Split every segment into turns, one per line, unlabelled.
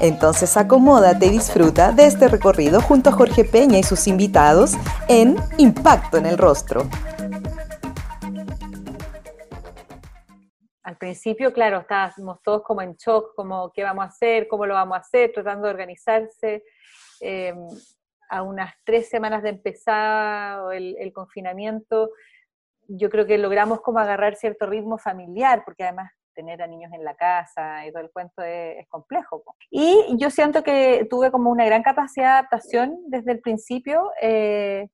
Entonces acomódate y disfruta de este recorrido junto a Jorge Peña y sus invitados en Impacto en el Rostro.
Al principio, claro, estábamos todos como en shock, como qué vamos a hacer, cómo lo vamos a hacer, tratando de organizarse. Em, a unas tres semanas de empezar el, el confinamiento, yo creo que logramos como agarrar cierto ritmo familiar, porque además tener a niños en la casa y todo el cuento es, complejo. Y yo siento que tuve como una gran capacidad de adaptación desde el principio. Eh,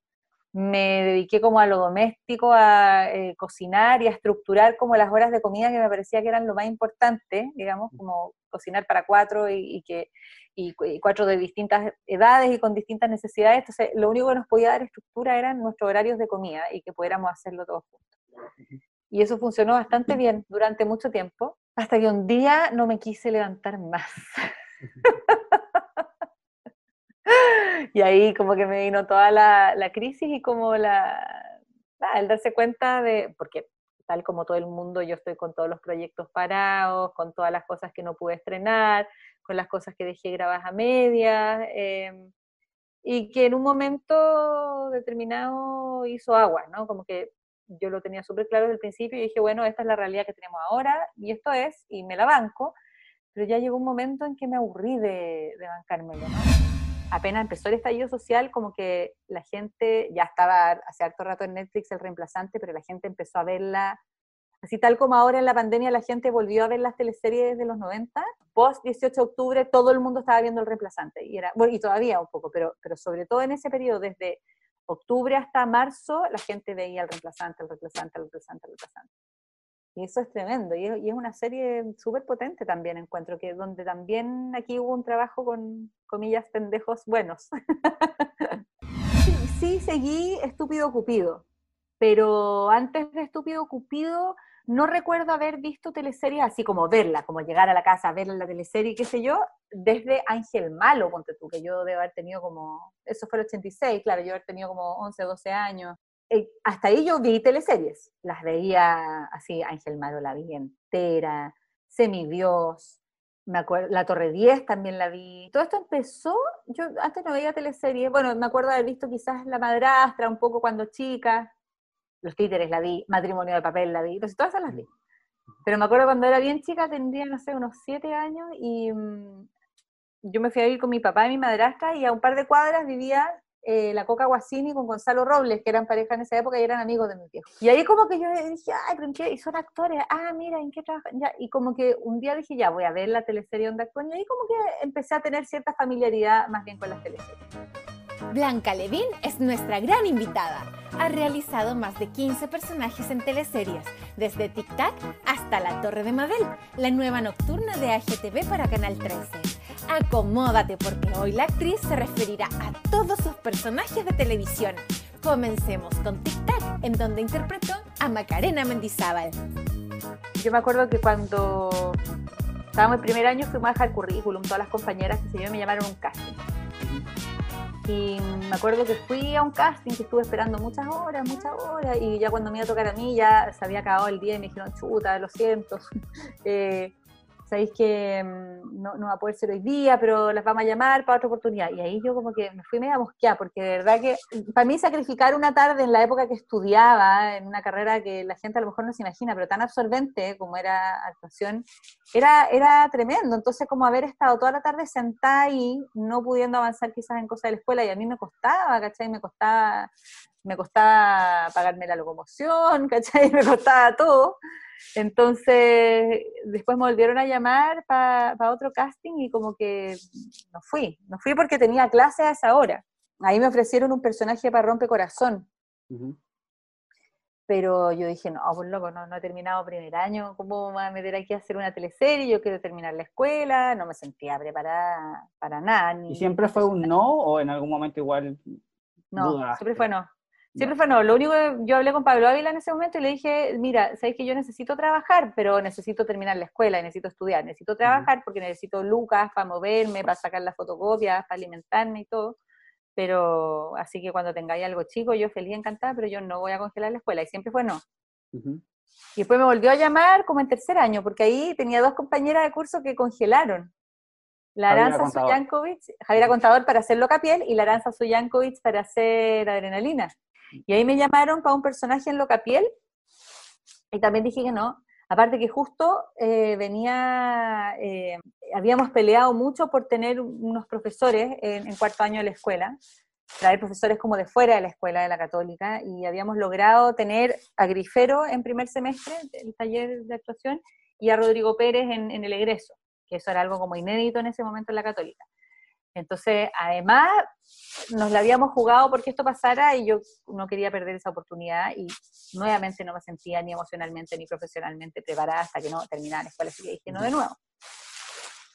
me dediqué como a lo doméstico, a eh, cocinar y a estructurar como las horas de comida que me parecía que eran lo más importante, digamos, como cocinar para cuatro y, que y, cuatro de distintas edades y con distintas necesidades. Entonces, lo único que nos podía dar estructura eran nuestros horarios de comida y que pudiéramos hacerlo todos juntos. Y eso funcionó bastante bien durante mucho tiempo, hasta que un día no me quise levantar más. y ahí como que me vino toda la, la crisis y como la, el darse cuenta de, porque tal como todo el mundo, yo estoy con todos los proyectos parados, con todas las cosas que no pude estrenar, con las cosas que dejé grabadas a medias, em, y que en un momento determinado hizo agua, ¿no? Como que yo lo tenía súper claro desde el principio y dije, bueno, esta es la realidad que tenemos ahora y esto es, y me la banco, pero ya llegó un momento en que me aburrí de, de bancármelo, ¿no? Apenas empezó el estallido social, como que la gente, ya estaba hace harto rato en Netflix el reemplazante, pero la gente empezó a verla, así tal como ahora en la pandemia la gente volvió a ver las teleseries de los 90, post 18 de octubre todo el mundo estaba viendo el reemplazante, y, era, bueno, y todavía un poco, pero, pero sobre todo en ese periodo, desde octubre hasta marzo, la gente veía el reemplazante, el reemplazante, el reemplazante, el reemplazante. Y eso es tremendo. Y es, una serie súper potente también, encuentro, que donde también aquí hubo un trabajo con, comillas, pendejos buenos. sí, seguí Estúpido Cupido, pero antes de Estúpido Cupido no recuerdo haber visto teleseries así como verla, como llegar a la casa, ver la teleserie, qué sé yo, desde Ángel Malo, ponte tú, que yo debo haber tenido como, eso fue el 86, claro, yo haber tenido como 11, 12 años. Eh, hasta ahí yo vi teleseries, las veía así, Ángel Malo la vi entera, Semidios, me acuerdo, La Torre 10 también la vi. Todo esto empezó, yo antes no veía teleseries, bueno, me acuerdo haber visto quizás La Madrastra un poco cuando chica, los títeres la vi, matrimonio de papel la vi, entonces todas esas las vi. Pero me acuerdo cuando era bien chica, tendría, no sé, unos siete años, y mm, yo me fui a vivir con mi papá y mi madrastra, y a un par de cuadras vivía eh, la Coca Guasini con Gonzalo Robles, que eran pareja en esa época y eran amigos de mi viejo. Y ahí como que yo dije, ay, pero ¿en qué? Y son actores, ah, mira, ¿en qué trabajan? Ya. Y como que un día dije, ya, voy a ver la teleserie donde actúan, y ahí como que empecé a tener cierta familiaridad más bien con las teleseries.
Blanca Levín es nuestra gran invitada. Ha realizado más de 15 personajes en teleseries, desde Tic Tac hasta La Torre de Mabel, la nueva nocturna de AGTV para Canal 13. Acomódate porque hoy la actriz se referirá a todos sus personajes de televisión. Comencemos con Tic Tac, en donde interpretó a Macarena Mendizábal.
Yo me acuerdo que cuando estábamos en primer año fuimos a dejar currículum, todas las compañeras que se me llamaron un casting y me acuerdo que fui a un casting que estuve esperando muchas horas, muchas horas, y ya cuando me iba a tocar a mí ya se había acabado el día y me dijeron, chuta, lo siento. eh, sabéis que mm, no, no, va a poder ser hoy día, pero las vamos a llamar para otra oportunidad. Y ahí yo como que me fui media mosqueada, porque de verdad que para mí sacrificar una tarde en la época que estudiaba, en una carrera que la gente a lo mejor no se imagina, pero tan absorbente como era actuación, era, era tremendo. Entonces como haber estado toda la tarde sentada ahí, no pudiendo avanzar quizás en cosas de la escuela, y a mí me costaba, ¿cachai? Me costaba, me costaba pagarme la locomoción, ¿cachai? Me costaba todo. Entonces, después me volvieron a llamar para otro casting y como que no fui, no fui porque tenía clase a esa hora. Ahí me ofrecieron un personaje para Rompe Corazón. Pero yo dije, no, pues loco, no, no he terminado primer año, ¿cómo me voy a meter aquí a hacer una teleserie? Yo quiero terminar la escuela, no me sentía preparada para nada.
¿Y siempre fue un no o en algún momento igual
No, siempre fue no. Siempre fue no. Lo único que yo hablé con Pablo Ávila en ese momento y le dije, mira, sabes que yo necesito trabajar, pero necesito terminar la escuela, necesito estudiar, necesito trabajar porque necesito lucas para moverme, para sacar las fotocopias, para alimentarme y todo. Pero así que cuando tengáis algo chico, yo feliz, encantada, pero yo no voy a congelar la escuela. Y siempre fue no. Y después me volvió a llamar como en tercer año, porque ahí tenía dos compañeras de curso que congelaron. La Aranza Suyankovic, Javiera Contador para hacer Locapiel y la Aranza Suyankovic para hacer Adrenalina. Y ahí me llamaron para un personaje en Locapiel y también dije que no. Aparte que justo eh, venía, eh, habíamos peleado mucho por tener unos profesores en, cuarto año de la escuela, traer profesores como de fuera de la escuela de la católica, y habíamos logrado tener a Grifero en primer semestre, el taller de actuación, y a Rodrigo Pérez en, en el egreso, que eso era algo como inédito en ese momento en la católica. Entonces, además, nos la habíamos jugado porque esto pasara y yo no quería perder esa oportunidad y nuevamente no me sentía ni emocionalmente ni profesionalmente preparada hasta que no terminara la escuela, así que dije no de nuevo.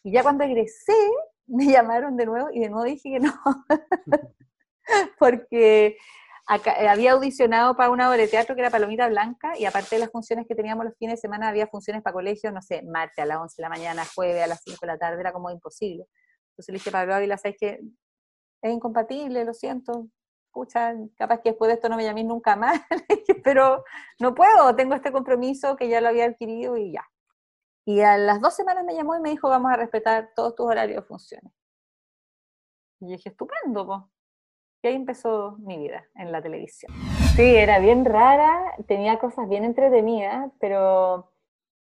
Y ya cuando egresé, me llamaron de nuevo y de nuevo dije que no, porque eh, había audicionado para una obra de teatro que era Palomita Blanca y aparte de las funciones que teníamos los fines de semana, había funciones para colegios, no sé, martes a las 11 de la mañana, jueves a las 5 de la tarde, era como imposible. Entonces le dije, Pablo Ávila, ¿sabes que Es incompatible, lo siento. Escucha, capaz que después de esto no me llaméis nunca más, pero no puedo, tengo este compromiso que ya lo había adquirido y ya. Y a las dos semanas me llamó y me dijo, vamos a respetar todos tus horarios de funciones. Y dije, estupendo, pues. Y ahí empezó mi vida en la televisión. Sí, era bien rara, tenía cosas bien entretenidas, pero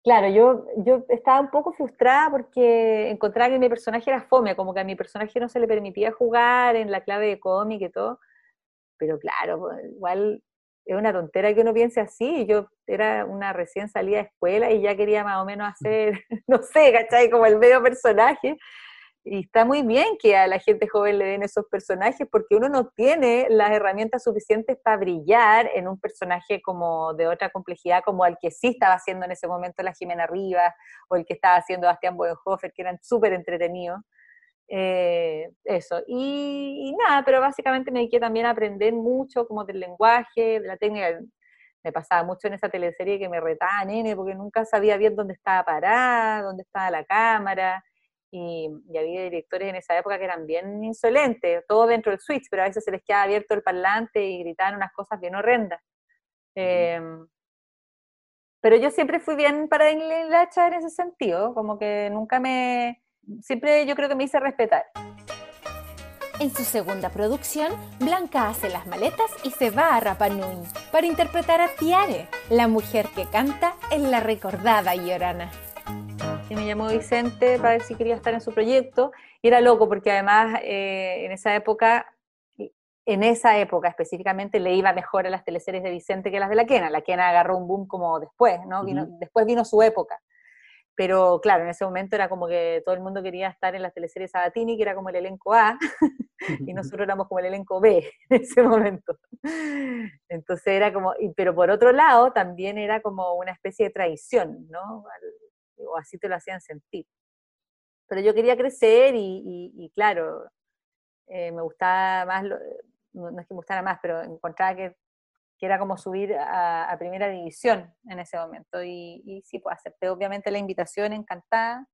Claro, yo, yo estaba un poco frustrada porque encontraba que mi personaje era fome, como que a mi personaje no se le permitía jugar en la clave de cómic y todo. Pero claro, pues, igual es una tontera que uno piense así. Yo era una recién salida de escuela y ya quería más o menos hacer, no sé, ¿cachai? Como el medio personaje. Y está muy bien que a la gente joven le den esos personajes porque uno no tiene las herramientas suficientes para brillar en un personaje como de otra complejidad como el que sí estaba haciendo en ese momento la Jimena Rivas o el que estaba haciendo Bastián Bodenhofer, que eran súper entretenidos. Eh, eso, y, nada, pero básicamente me dediqué también a aprender mucho como del lenguaje, de la técnica. Me pasaba mucho en esa teleserie que me retaba, nene, porque nunca sabía bien dónde estaba parada, dónde estaba la cámara y, había directores en esa época que eran bien insolentes, todo dentro del switch, pero a veces se les quedaba abierto el parlante y gritaban unas cosas bien horrendas. Em, pero yo siempre fui bien para hacha en ese sentido, como que nunca me, siempre yo creo que me hice respetar.
En su segunda producción, Blanca hace las maletas y se va a Rapa Nui para interpretar a Tiare, la mujer que canta en la recordada Llorana
y me llamó Vicente para ver si quería estar en su proyecto. Y era loco porque además eh, en esa época, en esa época específicamente, le iba mejor a las teleseries de Vicente que a las de la Quena. La Quena agarró un boom como después, ¿no? Después vino su época. Pero claro, en ese momento era como que todo el mundo quería estar en las teleseries Sabatini, que era como el elenco A, y nosotros éramos como el elenco B en ese momento. Entonces era como, pero por otro lado también era como una especie de traición, ¿no? O así te lo hacían sentir. Pero yo quería crecer y, claro, eh, me gustaba más, no es que me gustara más, pero encontraba que, era como subir a, primera división en ese momento. Y, sí, pues acepté obviamente la invitación, encantada,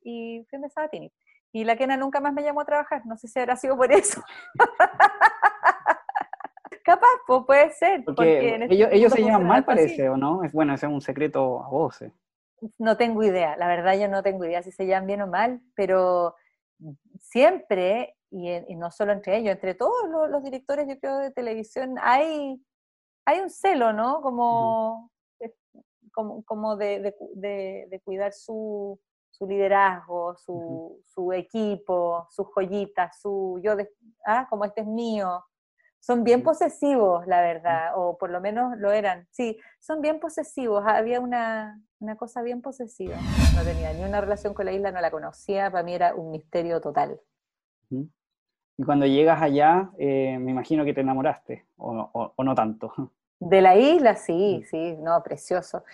y fui a Sabatini. Y la Kena nunca más me llamó a trabajar, no sé si habrá sido por eso. Capaz, pues puede ser.
Porque, este ellos, ellos se llaman mal, parece, ¿o no? Es bueno, ese es un secreto a voces
no tengo idea, la verdad yo no tengo idea si se llaman bien o mal, pero siempre, y, no solo entre ellos, entre todos los, directores, yo creo, de televisión, hay, hay un celo, ¿no? Como, como, como de, cuidar su, liderazgo, su, equipo, sus joyitas, su yo, ah, como este es mío, son bien posesivos, la verdad, o por lo menos lo eran. Sí, son bien posesivos, había una, cosa bien posesiva. No tenía ni una relación con la isla, no la conocía, para mí era un misterio total.
Y cuando llegas allá, eh, me imagino que te enamoraste, o, no tanto.
De la isla, sí, sí, no, precioso.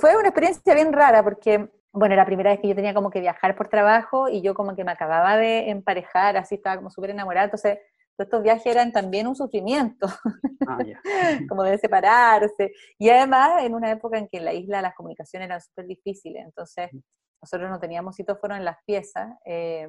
Fue una experiencia bien rara porque, bueno, era la primera vez que yo tenía como que viajar por trabajo y yo como que me acababa de emparejar, así estaba como súper enamorada, entonces estos viajes eran también un sufrimiento, ah, como de separarse. Y además, en una época en que en la isla las comunicaciones eran súper difíciles, entonces nosotros no teníamos citófono en las piezas, eh,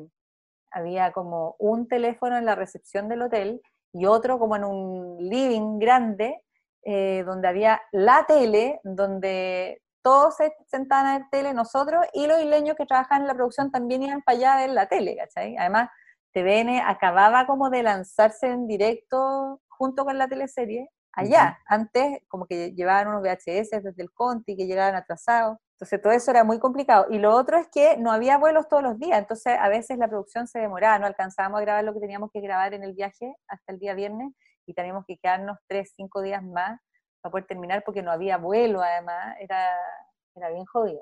había como un teléfono en la recepción del hotel y otro como en un living grande, eh, donde había la tele, donde todos se sentaban a ver tele, nosotros y los isleños que trabajaban en la producción también iban para allá a ver la tele, ¿cachai? Además, TVN acababa como de lanzarse en directo junto con la teleserie allá. Antes, como que llevaban unos VHS desde el Conti que llegaban atrasados. Entonces, todo eso era muy complicado. Y lo otro es que no había vuelos todos los días, entonces a veces la producción se demoraba, no alcanzábamos a grabar lo que teníamos que grabar en el viaje hasta el día viernes y teníamos que quedarnos tres, cinco días más para poder terminar porque no había vuelo, además, era, era bien jodido.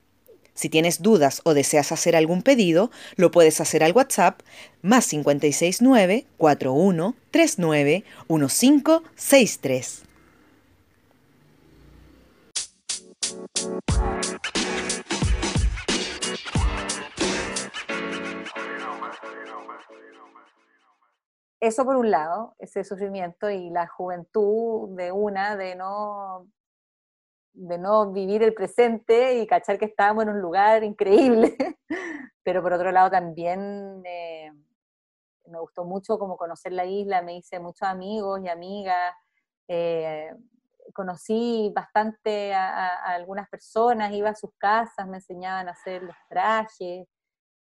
Si tienes dudas o deseas hacer algún pedido, lo puedes hacer al WhatsApp más 569 41 39 1563.
Eso por un lado, ese sufrimiento y la juventud de una, de no de no vivir el presente y cachar que estábamos en un lugar increíble, pero por otro lado también eh, me gustó mucho como conocer la isla, me hice muchos amigos y amigas, eh, conocí bastante a, algunas personas, iba a sus casas, me enseñaban a hacer los trajes,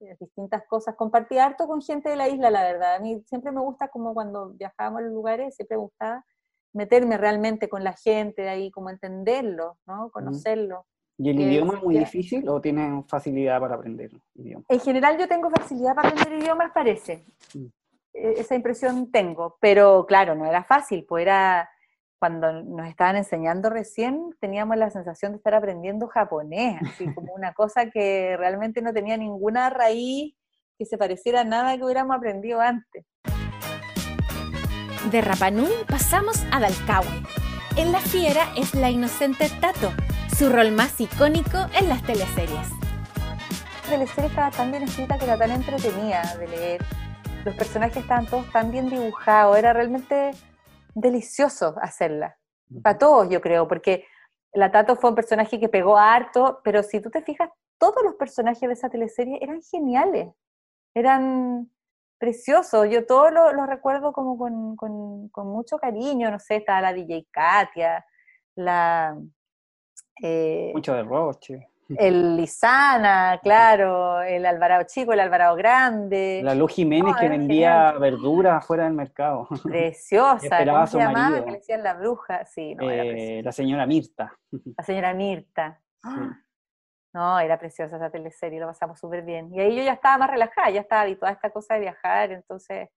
eh, distintas cosas, compartí harto con gente de la isla, la verdad, a mí siempre me gusta como cuando viajábamos a los lugares, siempre me gustaba meterme realmente con la gente de ahí, como entenderlo, ¿no? Conocerlo.
¿Y el idioma es muy difícil o tienen facilidad para aprender
idiomas? En general yo tengo facilidad para aprender idiomas, parece. Mm. E, esa impresión tengo, pero claro, no era fácil, pues era cuando nos estaban enseñando recién, teníamos la sensación de estar aprendiendo japonés, así como una cosa que realmente no tenía ninguna raíz que se pareciera a nada que hubiéramos aprendido antes.
De Rapanui pasamos a Dalcahue. En La Fiera es la inocente Tato, su rol más icónico en las teleseries.
La teleserie estaba tan bien escrita que era tan entretenida de leer. Los personajes estaban todos tan bien dibujados, era realmente delicioso hacerla. Para todos, yo creo, porque la Tato fue un personaje que pegó harto, pero si tú te fijas, todos los personajes de esa teleserie eran geniales. Eran precioso. Yo todo lo, recuerdo como con, mucho cariño. No sé, estaba la DJ Katia, la.
Eh, mucho de Roche.
El Lisana, claro, el Alvarado Chico, el Alvarado Grande.
La Luz Jiménez que vendía verduras fuera del mercado.
Preciosa, ¿cómo se llamaba? Que le decían la bruja, sí.
Eh, la señora Mirta.
La señora Mirta. No, era preciosa esa teleserie, lo pasamos súper bien. Y ahí yo ya estaba más relajada, ya estaba habituada a esta cosa de viajar, entonces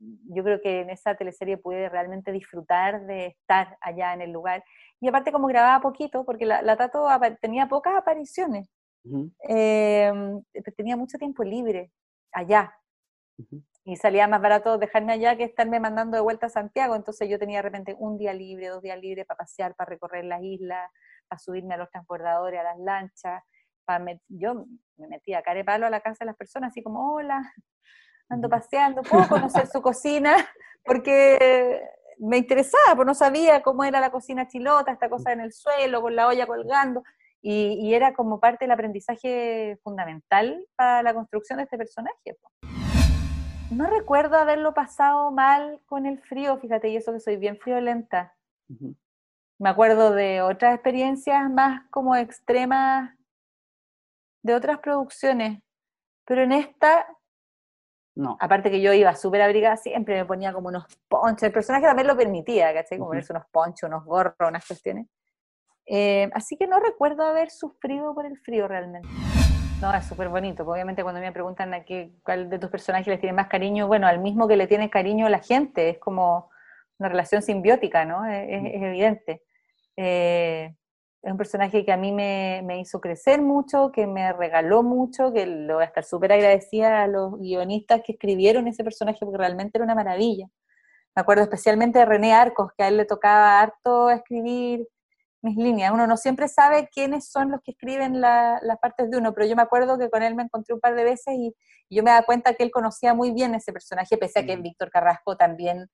yo creo que en esa teleserie pude realmente disfrutar de estar allá en el lugar. Y aparte como grababa poquito, porque la, Tato tenía pocas apariciones, em, tenía mucho tiempo libre allá. Y salía más barato dejarme allá que estarme mandando de vuelta a Santiago. Entonces yo tenía de repente un día libre, dos días libres para pasear, para recorrer las islas, para subirme a los transbordadores, a las lanchas yo me metía a palo a la casa de las personas, así como, hola, ando paseando, puedo conocer su cocina, porque me interesaba, porque no sabía cómo era la cocina chilota, esta cosa en el suelo, con la olla colgando, y, era como parte del aprendizaje fundamental para la construcción de este personaje. No recuerdo haberlo pasado mal con el frío, fíjate, y eso que soy bien friolenta. Me acuerdo de otras experiencias más como extremas de otras producciones, pero en esta, no. Aparte que yo iba súper abrigada, siempre me ponía como unos ponchos. El personaje también lo permitía, ¿cachai? Como ponerse unos ponchos, unos gorros, unas cuestiones. Eh, así que no recuerdo haber sufrido por el frío realmente. No, es súper bonito. Obviamente cuando me preguntan a qué, cuál de tus personajes les tiene más cariño, bueno, al mismo que le tiene cariño la gente, es como una relación simbiótica, ¿no? Es, es evidente. Eh, es un personaje que a mí me, me, hizo crecer mucho, que me regaló mucho, que lo voy a estar súper agradecida a los guionistas que escribieron ese personaje, porque realmente era una maravilla. Me acuerdo especialmente de René Arcos, que a él le tocaba harto escribir mis líneas. Uno no siempre sabe quiénes son los que escriben las partes de uno, pero yo me acuerdo que con él me encontré un par de veces y, yo me da cuenta que él conocía muy bien ese personaje, pese a que mm. Víctor Carrasco también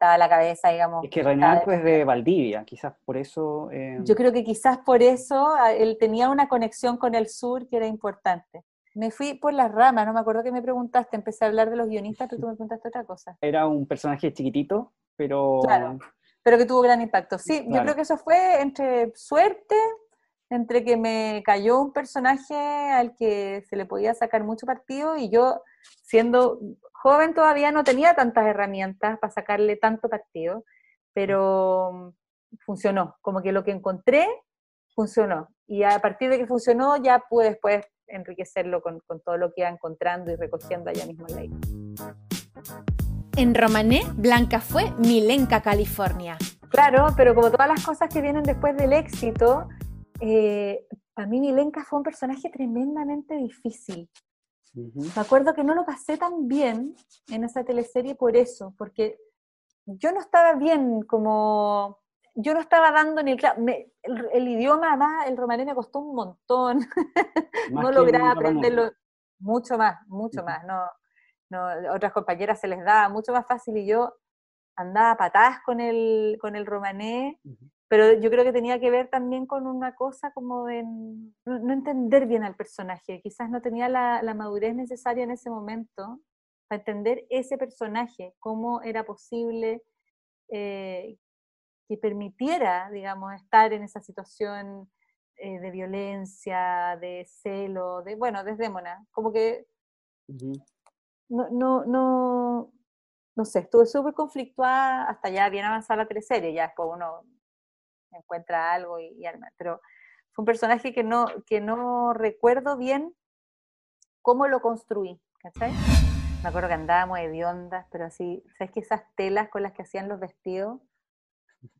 estaba la cabeza, digamos.
Es que René Arco es de Valdivia, quizás por eso...
Eh, yo creo que quizás por eso él tenía una conexión con el sur que era importante. Me fui por las ramas, no me acuerdo que me preguntaste, empecé a hablar de los guionistas, pero tú me preguntaste otra cosa.
Era un personaje chiquitito, pero...
Claro pero que tuvo gran impacto. Sí, yo creo que eso fue entre suerte, entre que me cayó un personaje al que se le podía sacar mucho partido y yo, siendo joven todavía, no tenía tantas herramientas para sacarle tanto partido, pero funcionó, como que lo que encontré funcionó. Y a partir de que funcionó ya pude después enriquecerlo con, con todo lo que iba encontrando y recogiendo allá mismo en la isla.
En Romané, Blanca fue Milenka, California.
Claro, pero como todas las cosas que vienen después del éxito, eh, para mí Milenka fue un personaje tremendamente difícil. Me acuerdo que no lo pasé tan bien en esa teleserie por eso, porque yo no estaba bien como... Yo no estaba dando ni el, el, idioma, más el romané me costó un montón. no lograba aprenderlo mucho más, mucho más. No, no, otras compañeras se les daba mucho más fácil y yo andaba patadas con el, con el romané, pero yo creo que tenía que ver también con una cosa como de no, entender bien al personaje, quizás no tenía la, madurez necesaria en ese momento para entender ese personaje, cómo era posible eh, que permitiera, digamos, estar en esa situación eh, de violencia, de celo, de, bueno, desde Mona, como que no, no, no, no sé, estuve súper conflictuada hasta ya bien avanzada la teleserie, ya después uno encuentra algo y, arma, pero fue un personaje que no, que no recuerdo bien cómo lo construí, ¿cachai? Me acuerdo que andábamos hediondas, pero así, ¿sabes que esas telas con las que hacían los vestidos?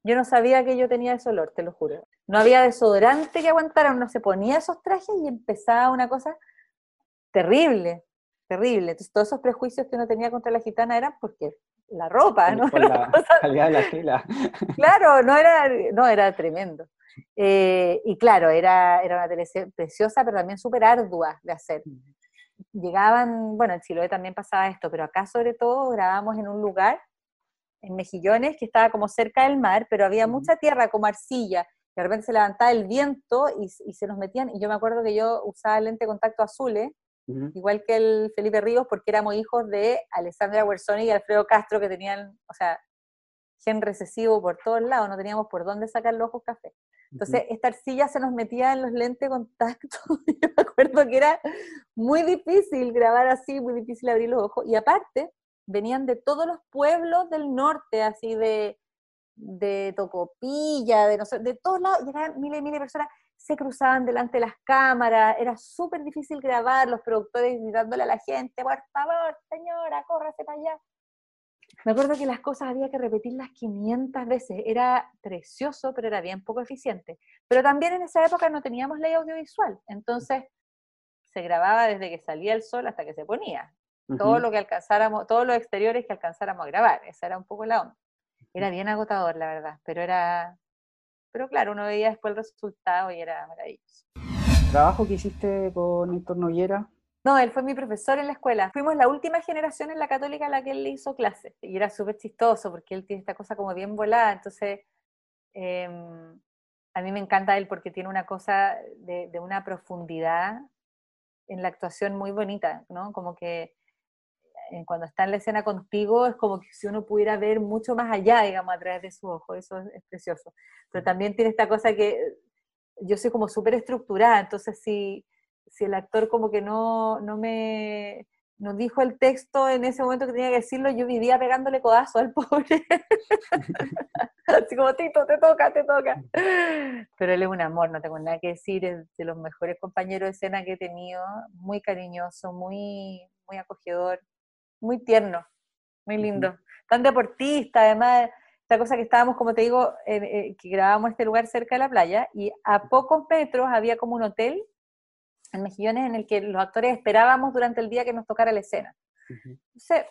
Yo no sabía que yo tenía ese olor, te lo juro. No había desodorante que aguantara, uno se ponía esos trajes y empezaba una cosa terrible terrible. Todos esos prejuicios que uno tenía contra la gitana eran porque la ropa, ¿no?
la calidad de la tela.
Claro, no era, no, era tremendo. Eh, y claro, era, era una tele preciosa, pero también súper ardua de hacer. Llegaban, bueno, en Chiloé también pasaba esto, pero acá sobre todo grabamos en un lugar, en Mejillones, que estaba como cerca del mar, pero había mucha tierra como arcilla, de repente se levantaba el viento y, y, se nos metían, y yo me acuerdo que yo usaba lente de contacto azules, igual que el Felipe Ríos, porque éramos hijos de Alessandra Guersoni y Alfredo Castro, que tenían, o sea, gen recesivo por todos lados, no teníamos por dónde sacar los ojos café. Entonces, esta arcilla se nos metía en los lentes de contacto. Yo me acuerdo que era muy difícil grabar así, muy difícil abrir los ojos. Y aparte, venían de todos los pueblos del norte, así de, de Tocopilla, de, no sé, de todos lados, llegaban miles y miles de personas se cruzaban delante de las cámaras, era súper difícil grabar, los productores gritándole a la gente, por favor, señora, córrase para allá. Me acuerdo que las cosas había que repetirlas 500 veces, era precioso, pero era bien poco eficiente. Pero también en esa época no teníamos ley audiovisual, entonces se grababa desde que salía el sol hasta que se ponía. Todo lo que alcanzáramos, todos los exteriores que alcanzáramos a grabar, esa era un poco la onda. Era bien agotador, la verdad, pero era, pero claro, uno veía después el resultado y era maravilloso.
¿Trabajo que hiciste con Héctor Noguera?
No, él fue mi profesor en la escuela. Fuimos la última generación en la católica a la que él le hizo clase. Y era súper chistoso porque él tiene esta cosa como bien volada. Entonces, em, a mí me encanta él porque tiene una cosa de, de, una profundidad en la actuación muy bonita, ¿no? Como que cuando está en la escena contigo, es como que si uno pudiera ver mucho más allá, digamos, a través de su ojo, eso es, precioso. Pero también tiene esta cosa que yo soy como súper estructurada, entonces si, si el actor como que no, no, me, nos dijo el texto en ese momento que tenía que decirlo, yo vivía pegándole codazo al pobre. Así como, Tito, te toca, te toca. Pero él es un amor, no tengo nada que decir, es de los mejores compañeros de escena que he tenido, muy cariñoso, muy, muy acogedor, muy tierno, muy lindo. Tan deportista, además, esta cosa que estábamos, como te digo, eh, que grabábamos este lugar cerca de la playa, y a pocos metros había como un hotel en Mejillones en el que los actores esperábamos durante el día que nos tocara la escena. Entonces,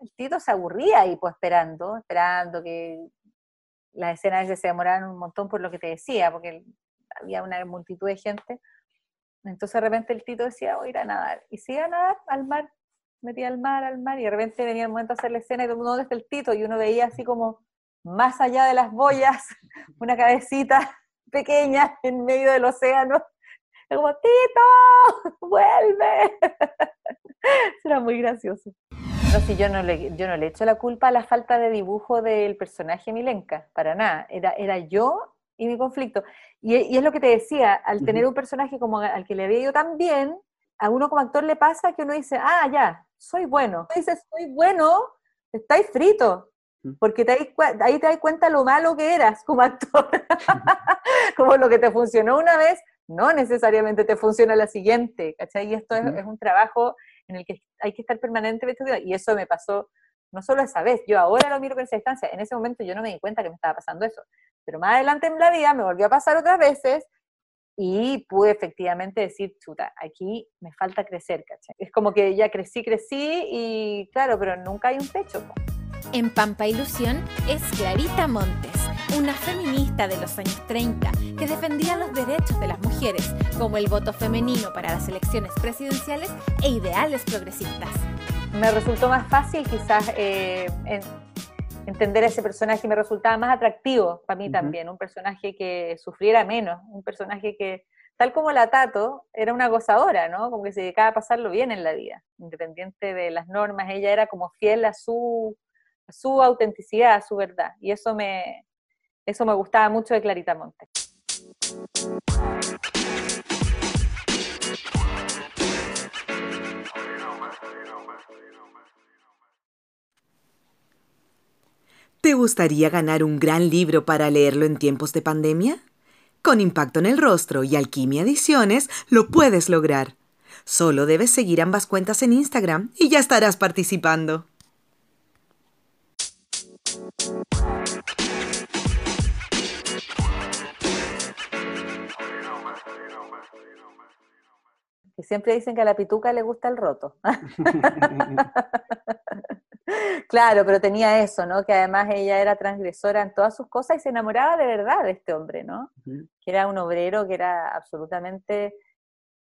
el Tito se aburría ahí pues esperando, esperando que las escenas a veces se demoraran un montón por lo que te decía, porque había una multitud de gente. Entonces de repente el Tito decía, voy a ir a nadar. Y se iba a nadar al mar, metía al mar, al mar, y de repente venía el momento de hacer la escena y todo el mundo, ¿dónde el Tito? Y uno veía así como más allá de las boyas, una cabecita pequeña en medio del océano, como, Tito, vuelve. Era muy gracioso. No, si yo no, le, yo no le echo la culpa a la falta de dibujo del personaje Milenka, para nada. Era, era yo y mi conflicto. Y, es lo que te decía, al tener un personaje como al que le había ido tan bien, a uno como actor le pasa que uno dice, ah, ya, soy bueno. Uno dice, soy bueno, estáis frito. Porque ahí te das cuenta lo malo que eras como actor. como lo que te funcionó una vez, no necesariamente te funciona la siguiente, ¿cachai? Y esto es, un trabajo en el que hay que estar permanentemente y eso me pasó no solo esa vez, yo ahora lo miro con esa distancia, en ese momento yo no me di cuenta que me estaba pasando eso, pero más adelante en la vida me volvió a pasar otras veces y pude efectivamente decir, chuta, aquí me falta crecer, ¿cachai? Es como que ya crecí, crecí y claro, pero nunca hay un techo.
En Pampa Ilusión es Clarita Montes, una feminista de los años 30 que defendía los derechos de las mujeres, como el voto femenino para las elecciones presidenciales e ideales progresistas.
Me resultó más fácil quizás eh, entender a ese personaje, me resultaba más atractivo para mí también, un personaje que sufriera menos, un personaje que, tal como la Tato, era una gozadora, ¿no? Como que se dedicaba a pasarlo bien en la vida, independiente de las normas, ella era como fiel a su, a su autenticidad, a su verdad, y eso me, eso me gustaba mucho de Clarita Montes.
¿Te gustaría ganar un gran libro para leerlo en tiempos de pandemia? Con Impacto en el Rostro y Alquimia Ediciones lo puedes lograr. Solo debes seguir ambas cuentas en Instagram y ya estarás participando.
Y siempre dicen que a la pituca le gusta el roto. claro, pero tenía eso, ¿no? Que además ella era transgresora en todas sus cosas y se enamoraba de verdad de este hombre, ¿no? Que era un obrero que era absolutamente,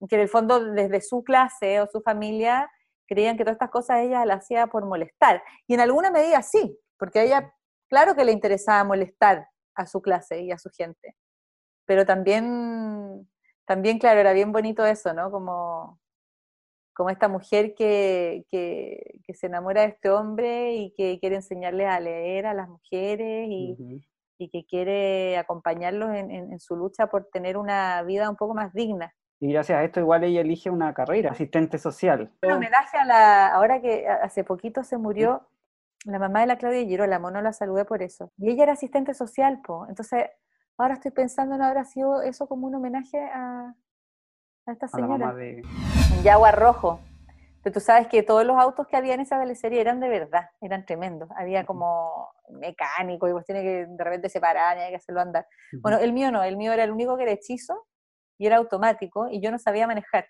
que en el fondo desde su clase o su familia creían que todas estas cosas ella las hacía por molestar. Y en alguna medida sí, porque a ella, claro que le interesaba molestar a su clase y a su gente, pero también también, claro, era bien bonito eso, ¿no? Como, como esta mujer que, que, se enamora de este hombre y que quiere enseñarles a leer a las mujeres y, y que quiere acompañarlos en, en, su lucha por tener una vida un poco más digna.
Y gracias a esto igual ella elige una carrera, asistente social.
Un homenaje a la, ahora que hace poquito se murió la mamá de la Claudia Girolamo, no la saludé por eso. Y ella era asistente social, po. Entonces, Ahora estoy pensando en habrá sido eso como un homenaje a, esta señora. De... Jaguar Rojo. Pero tú sabes que todos los autos que había en esa teleserie eran de verdad, eran tremendos. Había como mecánico y cuestiones que de repente se paraban y hay que hacerlo andar. Bueno, el mío no, el mío era el único que era hechizo y era automático y yo no sabía manejar.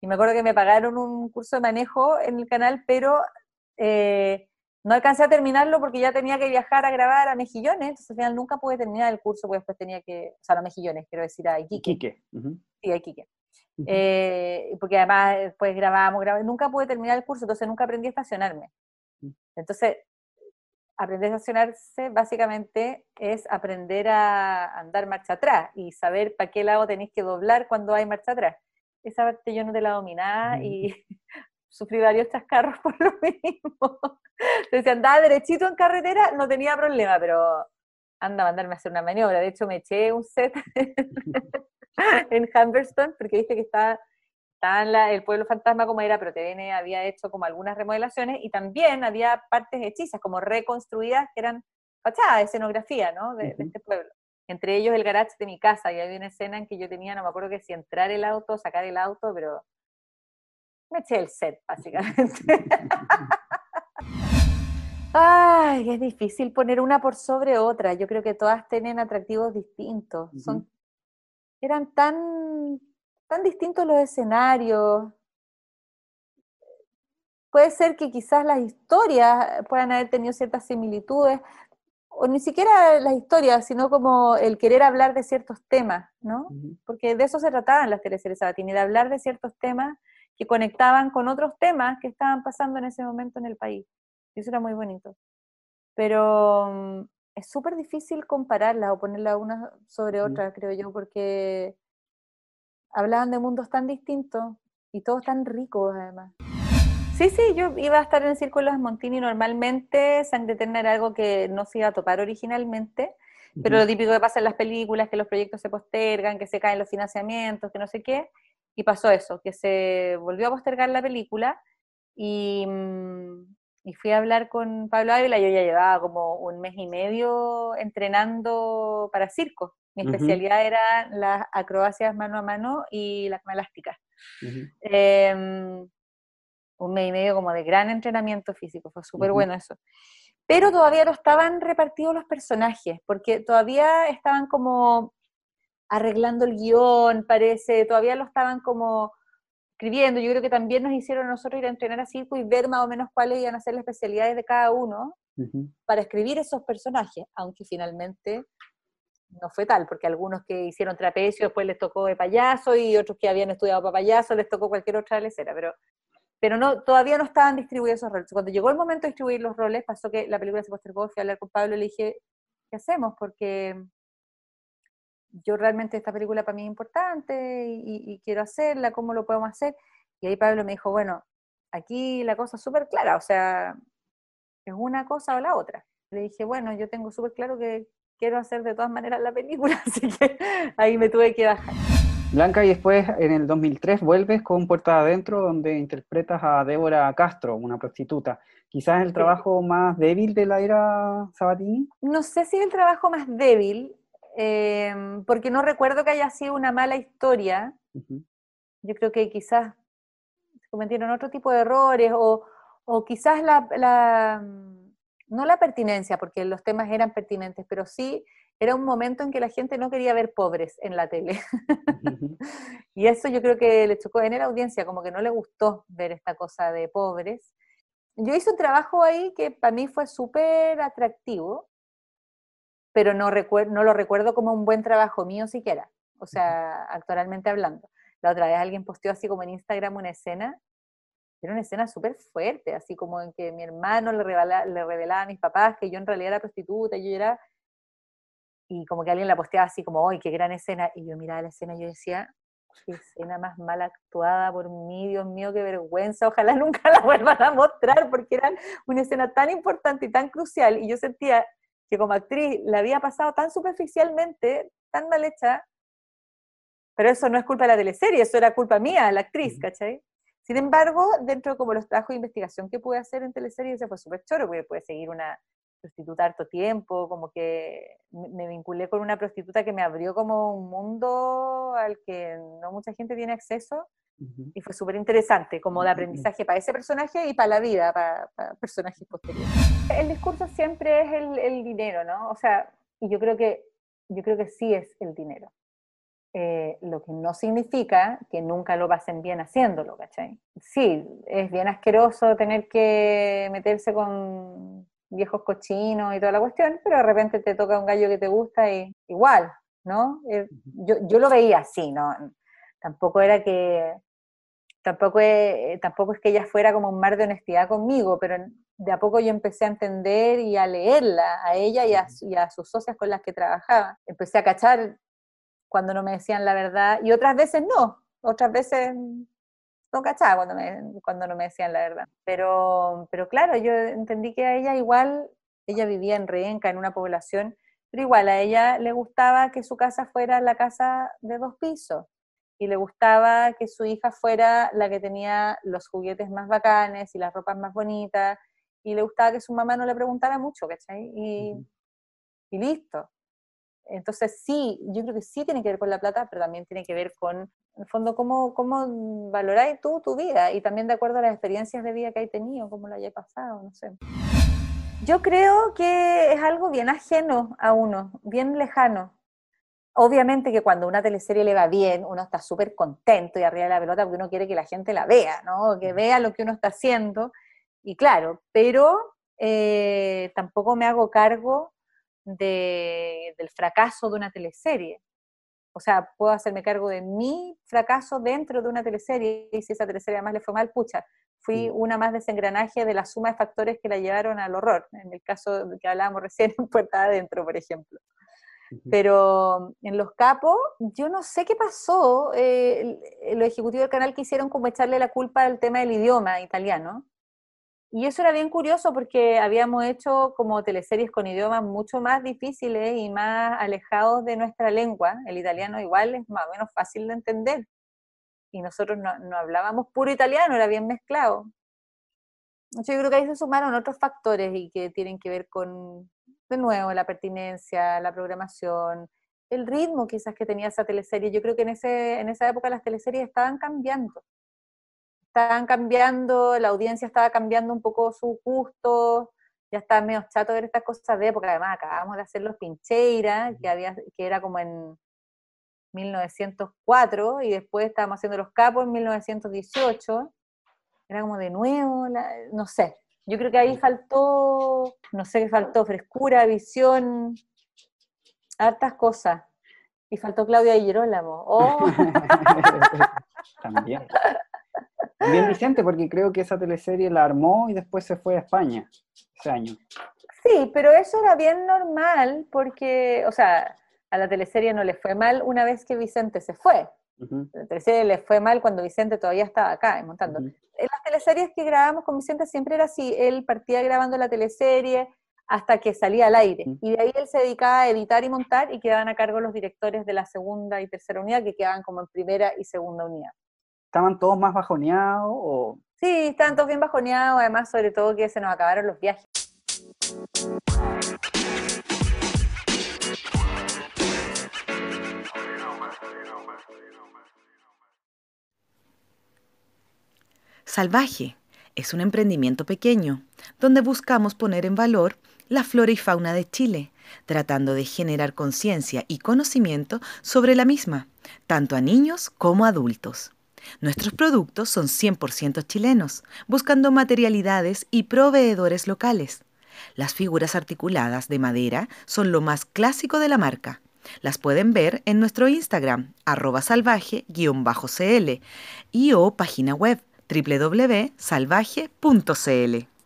Y me acuerdo que me pagaron un curso de manejo en el canal, pero eh, no alcancé a terminarlo porque ya tenía que viajar a grabar a Mejillones, entonces al final nunca pude terminar el curso, porque después tenía que, o sea, no Mejillones, quiero decir a Iquique.
Iquique.
Sí, a Iquique. Eh, porque además después grabábamos, grabábamos, nunca pude terminar el curso, entonces nunca aprendí a estacionarme. Entonces, aprender a estacionarse básicamente es aprender a andar marcha atrás y saber para qué lado tenéis que doblar cuando hay marcha atrás. Esa parte yo no te la dominaba y sufrí varios chascarros por lo mismo. Entonces, andaba derechito en carretera, no tenía problema, pero anda a mandarme a hacer una maniobra. De hecho, me eché un set en Humberston, porque viste que está estaba en la- el pueblo fantasma como era, pero TVN había hecho como algunas remodelaciones y también había partes hechizas, como reconstruidas, que eran fachadas, escenografía, ¿no? De, de
Ujú.
este pueblo. Entre ellos el garage de mi casa, y había una escena en que yo tenía, no me acuerdo que si entrar el auto, sacar el auto, pero me eché el set, básicamente. Ay, es difícil poner una por sobre otra. Yo creo que todas tienen atractivos distintos.
Ujú.
Son, eran tan, tan distintos los escenarios. Puede ser que quizás las historias puedan haber tenido ciertas similitudes, o ni siquiera las historias, sino como el querer hablar de ciertos temas, ¿no? Porque de eso se trataban las teleseries Sabatini, de hablar de ciertos temas que conectaban con otros temas que estaban pasando en ese momento en el país. Y eso era muy bonito. Pero mm, es súper difícil compararlas o ponerlas una sobre otra, creo yo, porque hablaban de mundos tan distintos y todos tan ricos además. Sí, sí, yo iba a estar en el Círculo de Montini normalmente, Sangre Eterna era algo que no se iba a topar originalmente, pero lo típico que pasa en las películas, que los proyectos se postergan, que se caen los financiamientos, que no sé qué, y pasó eso, que se volvió a postergar la película y, mm, y fui a hablar con Pablo Ávila, yo ya llevaba como un mes y medio entrenando para circo. Mi especialidad era las acrobacias mano a mano y las elásticas.
Ujú.
Em, un mes y medio como de gran entrenamiento físico, fue súper bueno eso. Pero todavía no estaban repartidos los personajes, porque todavía estaban como arreglando el guion, parece, todavía lo estaban como escribiendo. Yo creo que también nos hicieron a nosotros ir a entrenar a circo y ver más o menos cuáles iban a ser las especialidades de cada uno para escribir esos personajes, aunque finalmente no fue tal, porque algunos que hicieron trapecio después les tocó de payaso y otros que habían estudiado para payaso les tocó cualquier otra lecera, pero, pero no, todavía no estaban distribuidos esos roles. Cuando llegó el momento de distribuir los roles, pasó que la película se postergó, fui a hablar con Pablo y le dije, ¿qué hacemos? Porque yo realmente esta película para mí es importante y, y quiero hacerla, ¿cómo lo podemos hacer? Y ahí Pablo me dijo, bueno, aquí la cosa es súper clara, o sea, es una cosa o la otra. Le dije, bueno, yo tengo súper claro que quiero hacer de todas maneras la película, así que ahí me tuve que bajar.
Blanca, y después en el 2003 vuelves con Puerta Adentro, donde interpretas a Débora Castro, una prostituta. Quizás el trabajo más débil de la era Sabatini.
No sé si es el trabajo más débil, eh, porque no recuerdo que haya sido una mala historia.
Ujú.
Yo creo que quizás se cometieron otro tipo de errores o, o quizás la, la, no la pertinencia, porque los temas eran pertinentes, pero sí era un momento en que la gente no quería ver pobres en la tele.
Ujú.
Y eso yo creo que le chocó en la audiencia, como que no le gustó ver esta cosa de pobres. Yo hice un trabajo ahí que para mí fue súper atractivo, pero no, recuer- no lo recuerdo como un buen trabajo mío siquiera, o sea, actualmente hablando. La otra vez alguien posteó así como en Instagram una escena, era una escena súper fuerte, así como en que mi hermano le, revela- le revelaba a mis papás que yo en realidad era prostituta, y yo era... Y como que alguien la posteaba así como, ¡ay, qué gran escena! Y yo miraba la escena y yo decía, qué escena más mal actuada por mí, Dios mío, qué vergüenza, ojalá nunca la vuelvan a mostrar, porque era una escena tan importante y tan crucial, y yo sentía que como actriz la había pasado tan superficialmente, tan mal hecha, pero eso no es culpa de la teleserie, eso era culpa mía, la actriz. ¿cachai? Sin embargo, dentro de como los trabajos de investigación que pude hacer en teleserie, ese fue súper choro, porque pude seguir una prostituta harto tiempo, como que me vinculé con una prostituta que me abrió como un mundo al que no mucha gente tiene acceso,
Ujú.
y fue súper interesante, como de aprendizaje para ese personaje y para la vida, para, para personajes posteriores. El discurso siempre es el, el dinero, ¿no? O sea, y yo creo que, yo creo que sí es el dinero. Eh, lo que no significa que nunca lo pasen bien haciéndolo, ¿cachai? Sí, es bien asqueroso tener que meterse con viejos cochinos y toda la cuestión, pero de repente te toca un gallo que te gusta y igual, ¿no? Eh, yo, yo lo veía así, ¿no? Tampoco era que, tampoco es, tampoco es que ella fuera como un mar de honestidad conmigo, pero de a poco yo empecé a entender y a leerla, a ella y a, y a sus socias con las que trabajaba. Empecé a cachar cuando no me decían la verdad y otras veces no, otras veces no cachaba cuando, me, cuando no me decían la verdad. Pero, pero claro, yo entendí que a ella igual, ella vivía en Rehenca, en una población, pero igual a ella le gustaba que su casa fuera la casa de dos pisos. y le gustaba que su hija fuera la que tenía los juguetes más bacanes y las ropas más bonitas, y le gustaba que su mamá no le preguntara mucho, ¿cachai? Y, y listo. Entonces sí, yo creo que sí tiene que ver con la plata, pero también tiene que ver con, en el fondo, cómo, cómo valoráis tú tu vida y también de acuerdo a las experiencias de vida que hay tenido, cómo lo haya pasado, no sé. Yo creo que es algo bien ajeno a uno, bien lejano. Obviamente que cuando una teleserie le va bien, uno está súper contento y arriba de la pelota porque uno quiere que la gente la vea, ¿no? Que vea lo que uno está haciendo. Y claro, pero eh, tampoco me hago cargo del fracaso de una teleserie. O sea, puedo hacerme cargo de mi fracaso dentro de una teleserie y si esa teleserie además le fue mal, pucha, fui una más desengranaje de la suma de factores que la llevaron al horror, en el caso que hablábamos recién en Puerta Adentro, por ejemplo. Pero en Los Capos, yo no sé qué pasó, eh, los ejecutivos del canal quisieron como echarle la culpa al tema del idioma italiano, y eso era bien curioso porque habíamos hecho como teleseries con idiomas mucho más difíciles y más alejados de nuestra lengua. El italiano igual es más o menos fácil de entender. Y nosotros no, hablábamos puro italiano, era bien mezclado. Yo creo que ahí se sumaron otros factores y que tienen que ver con, de nuevo, la pertinencia, la programación, el ritmo quizás que tenía esa teleserie. Yo creo que en, ese, en esa época las teleseries estaban cambiando estaban cambiando, la audiencia estaba cambiando un poco su gusto, ya estaba medio chato ver estas cosas de época, además acabamos de hacer los Pincheira, que, había, que era como en 1904, y después estábamos haciendo los capos en 1918, era como de nuevo, no sé, yo creo que ahí faltó, no sé qué faltó, frescura, visión, hartas cosas. Y faltó Claudia y Girolamo. Oh.
También. También Vicente, porque creo que esa teleserie la armó y después se fue a España ese año.
Sí, pero eso era bien normal porque, o sea, a la teleserie no le fue mal una vez que Vicente se fue. A la teleserie le fue mal cuando Vicente todavía estaba acá montando. En las teleseries que grabamos con Vicente siempre era así, él partía grabando la teleserie hasta que salía al aire. Y de ahí él se dedicaba a editar y montar y quedaban a cargo los directores de la segunda y tercera unidad que quedaban como en primera y segunda unidad.
¿Estaban todos más bajoneados? O...
Sí, estaban todos bien bajoneados, además sobre todo que se nos acabaron los viajes.
Salvaje es un emprendimiento pequeño donde buscamos poner en valor la flora y fauna de Chile, tratando de generar conciencia y conocimiento sobre la misma, tanto a niños como a adultos. Nuestros productos son 100% chilenos, buscando materialidades y proveedores locales. Las figuras articuladas de madera son lo más clásico de la marca. Las pueden ver en nuestro Instagram, arroba salvaje-cl y o página web www.salvaje.cl.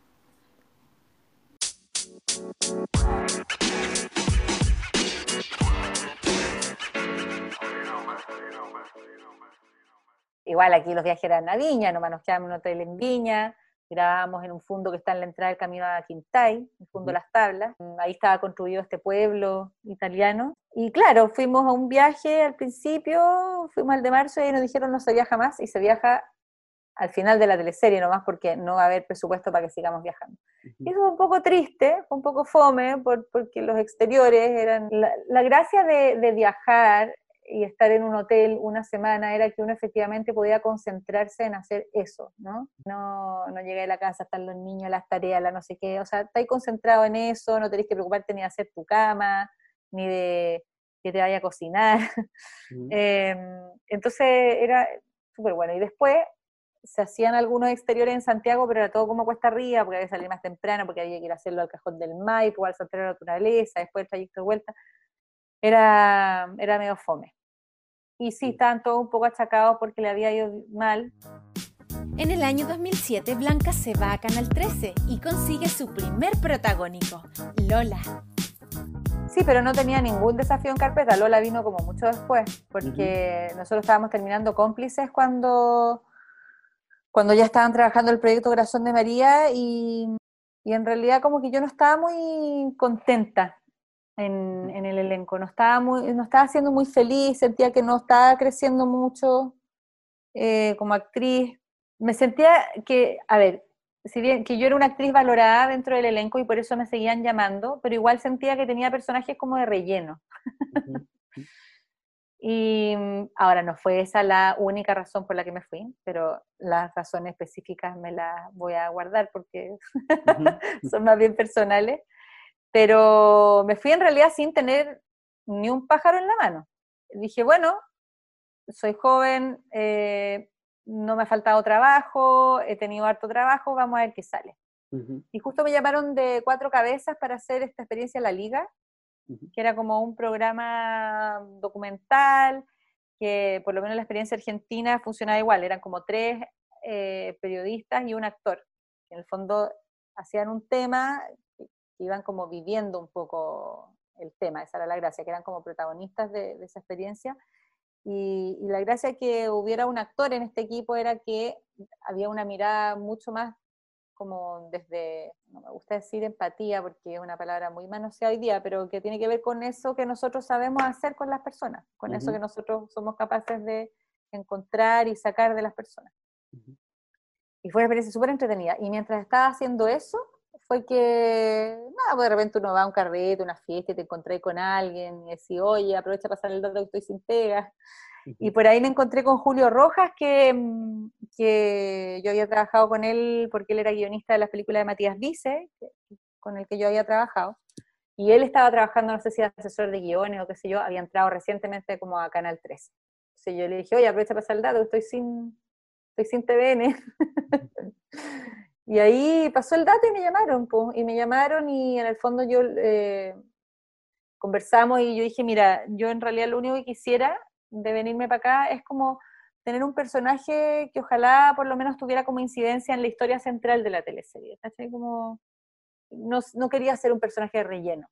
igual aquí los viajes eran a Viña, nomás nos quedamos en un hotel en Viña, grabábamos en un fondo que está en la entrada del camino a Quintay, el fondo de las tablas. Ahí estaba construido este pueblo italiano. Y claro, fuimos a un viaje al principio, fuimos al de marzo y nos dijeron no se viaja más y se viaja al final de la teleserie nomás porque no va a haber presupuesto para que sigamos viajando. Y eso fue un poco triste, fue un poco fome, porque los exteriores eran... La, gracia de, de, viajar y estar en un hotel una semana era que uno efectivamente podía concentrarse en hacer eso, ¿no? No, no llegué a la casa, están los niños, las tareas, la no sé qué, o sea, estáis concentrado en eso, no tenés que preocuparte ni de hacer tu cama, ni de que te vaya a cocinar. Em, entonces era súper bueno. Y después se hacían algunos exteriores en Santiago, pero era todo como cuesta arriba, porque había que salir más temprano, porque había que ir a hacerlo al cajón del Maipo, al Santuario de la Naturaleza, después el trayecto de vuelta. Era, era medio fome y sí, estaban todos un poco achacados porque le había ido mal.
En el año 2007, Blanca se va a Canal 13 y consigue su primer protagónico, Lola.
Sí, pero no tenía ningún desafío en carpeta. Lola vino como mucho después, porque nosotros estábamos terminando cómplices cuando, cuando ya estaban trabajando el proyecto Corazón de María y, y en realidad como que yo no estaba muy contenta en, en, el elenco. No estaba, muy, no estaba siendo muy feliz, sentía que no estaba creciendo mucho eh, como actriz. Me sentía que, a ver, si bien que yo era una actriz valorada dentro del elenco y por eso me seguían llamando, pero igual sentía que tenía personajes como de relleno. y mm, ahora no fue esa la única razón por la que me fui, pero las razones específicas me las voy a guardar porque son más bien personales. Pero me fui en realidad sin tener ni un pájaro en la mano. Dije, bueno, soy joven, eh, no me ha faltado trabajo, he tenido harto trabajo, vamos a ver qué sale. Y justo me llamaron de cuatro cabezas para hacer esta experiencia en la liga, que era como un programa documental, que por lo menos la experiencia argentina funcionaba igual, eran como tres eh, periodistas y un actor, que en el fondo hacían un tema, iban como viviendo un poco el tema, esa era la gracia, que eran como protagonistas de, de esa experiencia, y, la gracia que hubiera un actor en este equipo era que había una mirada mucho más como desde, no me gusta decir empatía porque es una palabra muy manoseada hoy día, pero que tiene que ver con eso que nosotros sabemos hacer con las personas, con eso que nosotros somos capaces de encontrar y sacar de las personas. Y fue una experiencia súper entretenida. Y mientras estaba haciendo eso, fue que, nada, pues de repente uno va a un carrete, una fiesta y te encontré con alguien y decís, oye, aprovecha para pasar el dato que estoy sin pega. Y por ahí me encontré con Julio Rojas, que, mm, que yo había trabajado con él porque él era guionista de las películas de Matías Vice, con el que yo había trabajado. Y él estaba trabajando, no sé si asesor de guiones o qué sé yo, había entrado recientemente como a Canal 13. Entonces yo le dije, oye, aprovecha para pasar el dato, estoy sin, estoy sin TVN. Y ahí pasó el dato y me llamaron, pues, y me llamaron y en el fondo yo eh, conversamos y yo dije, mira, yo en realidad lo único que quisiera de venirme para acá es como tener un personaje que ojalá por lo menos tuviera como incidencia en la historia central de la teleserie, ¿cachai? Como, no, no quería ser un personaje de relleno.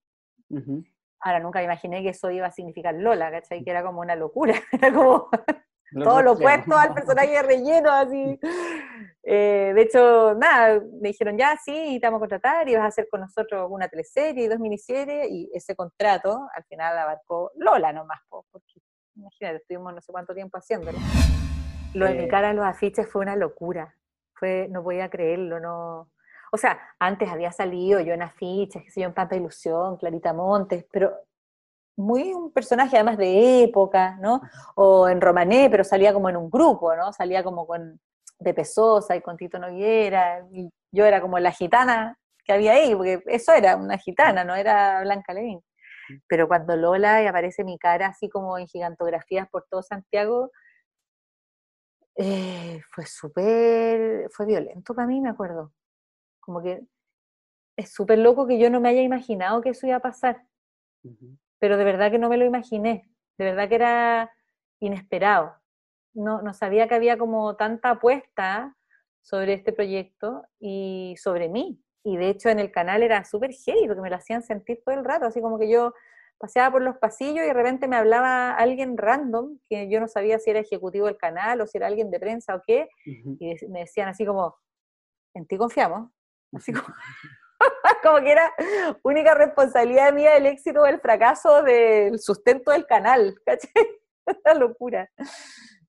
Ahora, nunca me imaginé que eso iba a significar Lola, ¿cachai? Que era como una locura, era como todo lo opuesto al personaje de relleno, así. Eh, de hecho, nada, me dijeron, ya, sí, te vamos a contratar y vas a hacer con nosotros una teleserie y dos miniseries, y ese contrato al final abarcó Lola nomás, porque imagínate, estuvimos no sé cuánto tiempo haciéndolo. Lo de mi cara en los afiches fue una locura, fue, no podía creerlo, no... O sea, antes había salido yo en afiches, que sé yo, en Pampa Ilusión, Clarita Montes, pero muy un personaje además de época, ¿no? O en Romané, pero salía como en un grupo, ¿no? Salía como con Pepe Sosa y con Tito Noguera, y yo era como la gitana que había ahí, porque eso era una gitana, no era Blanca Levín. Pero cuando Lola y aparece mi cara así como en gigantografías por todo Santiago, eh, fue súper, fue violento para mí, me acuerdo. Como que es súper loco que yo no me haya imaginado que eso iba a pasar pero de verdad que no me lo imaginé, de verdad que era inesperado. No, no sabía que había como tanta apuesta sobre este proyecto y sobre mí. Y de hecho en el canal era súper heavy porque me lo hacían sentir todo el rato, así como que yo paseaba por los pasillos y de repente me hablaba alguien random, que yo no sabía si era ejecutivo del canal o si era alguien de prensa o qué, y me decían así como, en ti confiamos, así como, como que era única responsabilidad mía el éxito o el fracaso del sustento del canal, ¿cachai? Una locura.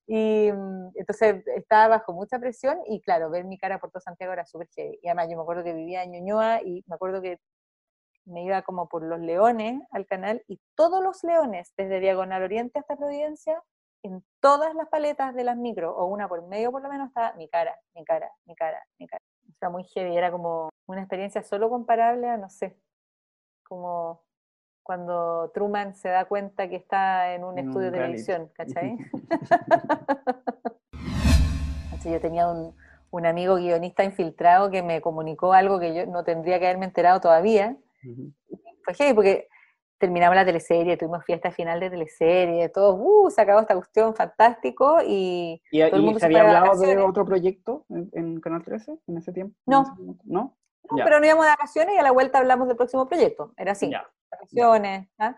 Y mm, entonces estaba bajo mucha presión y claro, ver mi cara por todo Santiago era súper heavy. Y además yo me acuerdo que vivía en Ñuñoa y me acuerdo que me iba como por los leones al canal y todos los leones, desde Diagonal Oriente hasta Providencia, en todas las paletas de las micro, o una por medio por lo menos, estaba mi cara, mi cara, mi cara, mi cara. Muy heavy, era como una experiencia solo comparable a, no sé, como cuando Truman se da cuenta que está en un estudio de televisión, ¿cachai? yo tenía un, un, amigo guionista infiltrado que me comunicó algo que yo no tendría que haberme enterado todavía. Fue heavy porque terminamos la teleserie, tuvimos fiesta final de teleserie, todo, uh, se acabó esta cuestión, fantástico, y,
¿Y, todo el mundo se había hablado de, otro proyecto en, Canal 13 en ese tiempo?
No.
¿No?
pero no íbamos de vacaciones y a la vuelta hablamos del próximo proyecto. Era así, vacaciones. ¿ah?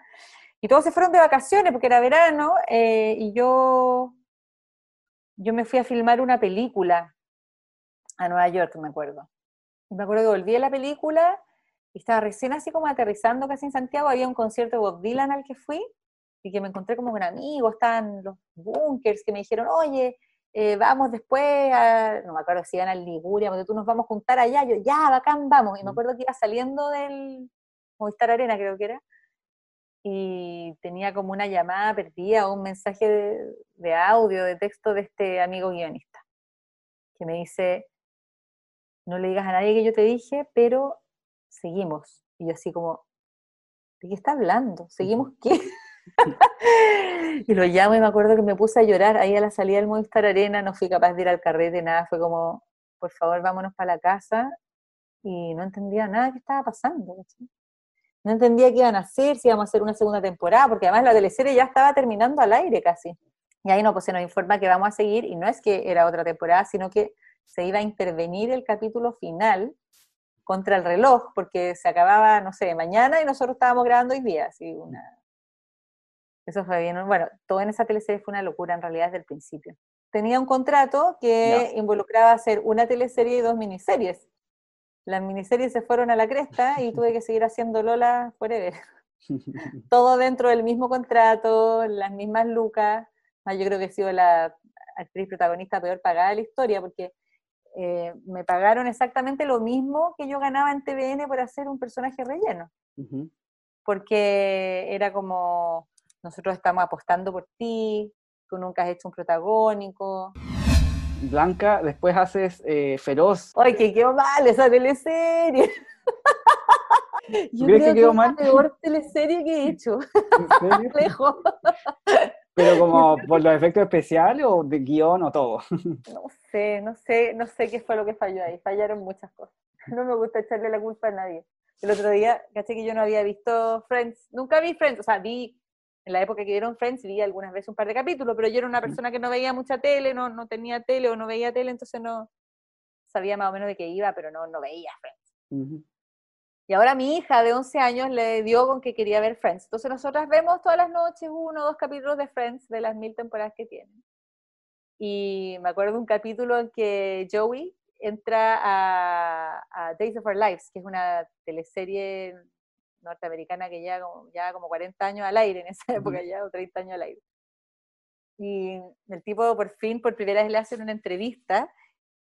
Y todos se fueron de vacaciones porque era verano eh, y yo, yo me fui a filmar una película a Nueva York, me acuerdo. Y me acuerdo que volví a la película y estaba recién así como aterrizando casi en Santiago, había un concierto de Bob Dylan al que fui, y que me encontré como con amigos, estaban los bunkers que me dijeron, oye, eh, vamos después a, no me acuerdo si iban a Liguria, porque tú nos vamos a juntar allá, yo, ya, bacán, vamos, y me acuerdo que iba saliendo del Movistar Arena, creo que era, y tenía como una llamada perdida o un mensaje de, de audio, de texto de este amigo guionista, que me dice, no le digas a nadie que yo te dije, pero seguimos. Y yo así como, ¿de qué está hablando? ¿Seguimos qué? y lo llamo y me acuerdo que me puse a llorar ahí a la salida del Movistar Arena, no fui capaz de ir al carrete, nada, fue como, por favor, vámonos para la casa, y no entendía nada que estaba pasando. No entendía qué iban a hacer, si íbamos a hacer una segunda temporada, porque además la teleserie ya estaba terminando al aire casi. Y ahí no, pues se nos informa que vamos a seguir, y no es que era otra temporada, sino que se iba a intervenir el capítulo final contra el reloj, porque se acababa, no sé, mañana y nosotros estábamos grabando hoy día, así una, eso fue bien. Bueno, todo en esa teleserie fue una locura en realidad desde el principio. Tenía un contrato que involucraba hacer una teleserie y dos miniseries. Las miniseries se fueron a la cresta y tuve que seguir haciendo Lola forever. todo dentro del mismo contrato, las mismas lucas. Ah, yo creo que he sido la actriz protagonista peor pagada de la historia porque eh, me pagaron exactamente lo mismo que yo ganaba en TVN por hacer un personaje relleno. Porque era como, nosotros estamos apostando por ti, tú nunca has hecho un protagónico.
Blanca, después haces eh, Feroz.
¡Ay, que quedó mal esa teleserie!
Yo creo que quedó es la
peor teleserie que he hecho. Lejos.
Pero como por los efectos especiales o de guion o todo.
No sé, no sé, no sé qué fue lo que falló ahí. Fallaron muchas cosas. No me gusta echarle la culpa a nadie. El otro día, caché que yo no había visto Friends. Nunca vi Friends, o sea, vi en la época que dieron Friends vi algunas veces un par de capítulos, pero yo era una persona que no veía mucha tele, no, no tenía tele o no veía tele, entonces no sabía más o menos de qué iba, pero no, no veía Friends. Y ahora mi hija de 11 años le dio con que quería ver Friends. Entonces nosotras vemos todas las noches uno o dos capítulos de Friends de las mil temporadas que tienen. Y me acuerdo de un capítulo en que Joey entra a, a Days of Our Lives, que es una teleserie norteamericana que ya como, ya como 40 años al aire en esa época ya, o 30 años al aire. Y el tipo por fin, por primera vez le hacen una entrevista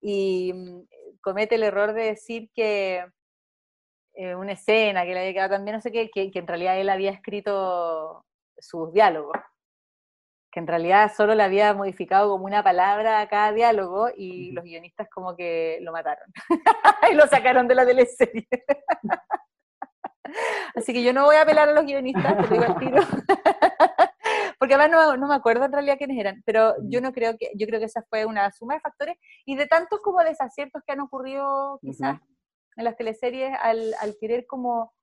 y mm, comete el error de decir que eh, una escena que le había quedado también, no sé qué, que, que en realidad él había escrito sus diálogos. Que en realidad solo le había modificado como una palabra a cada diálogo y los guionistas como que lo mataron. Y lo sacaron de la teleserie. Así que yo no voy a apelar a los guionistas, te digo al tiro. Porque además no, me acuerdo en realidad quiénes eran, pero yo no creo que, yo creo que esa fue una suma de factores y de tantos como desaciertos que han ocurrido quizás en las teleseries al, al, querer como...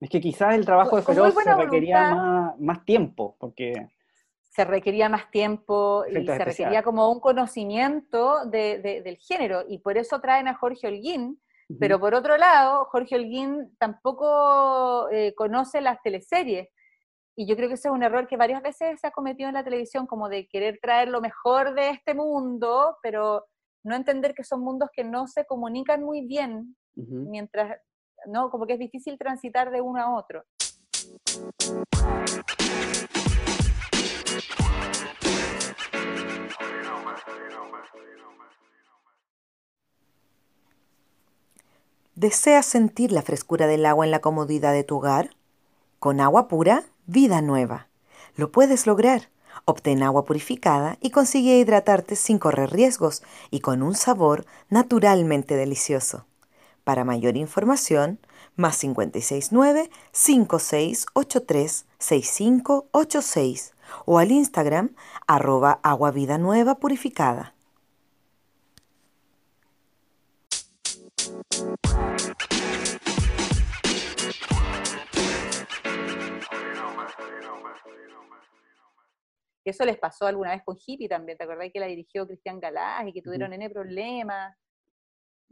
Es que quizás el trabajo de Feroz se requería más, más, tiempo, porque...
Se requería más tiempo y se requería como un conocimiento de, del género, y por eso traen a Jorge Holguín, pero por otro lado, Jorge Holguín tampoco eh, conoce las teleseries. Y yo creo que ese es un error que varias veces se ha cometido en la televisión, como de querer traer lo mejor de este mundo, pero no entender que son mundos que no se comunican muy bien, mientras, ¿no? Como que es difícil transitar de uno a otro.
¿Deseas sentir la frescura del agua en la comodidad de tu hogar? Con agua pura, vida nueva. Lo puedes lograr. Obtén agua purificada y consigue hidratarte sin correr riesgos y con un sabor naturalmente delicioso. Para mayor información, más 569 5683 6586 o al Instagram arroba agua vida nueva purificada.
Eso les pasó alguna vez con Hippie también, ¿te acordás que la dirigió Cristian Galás y que tuvieron N problemas?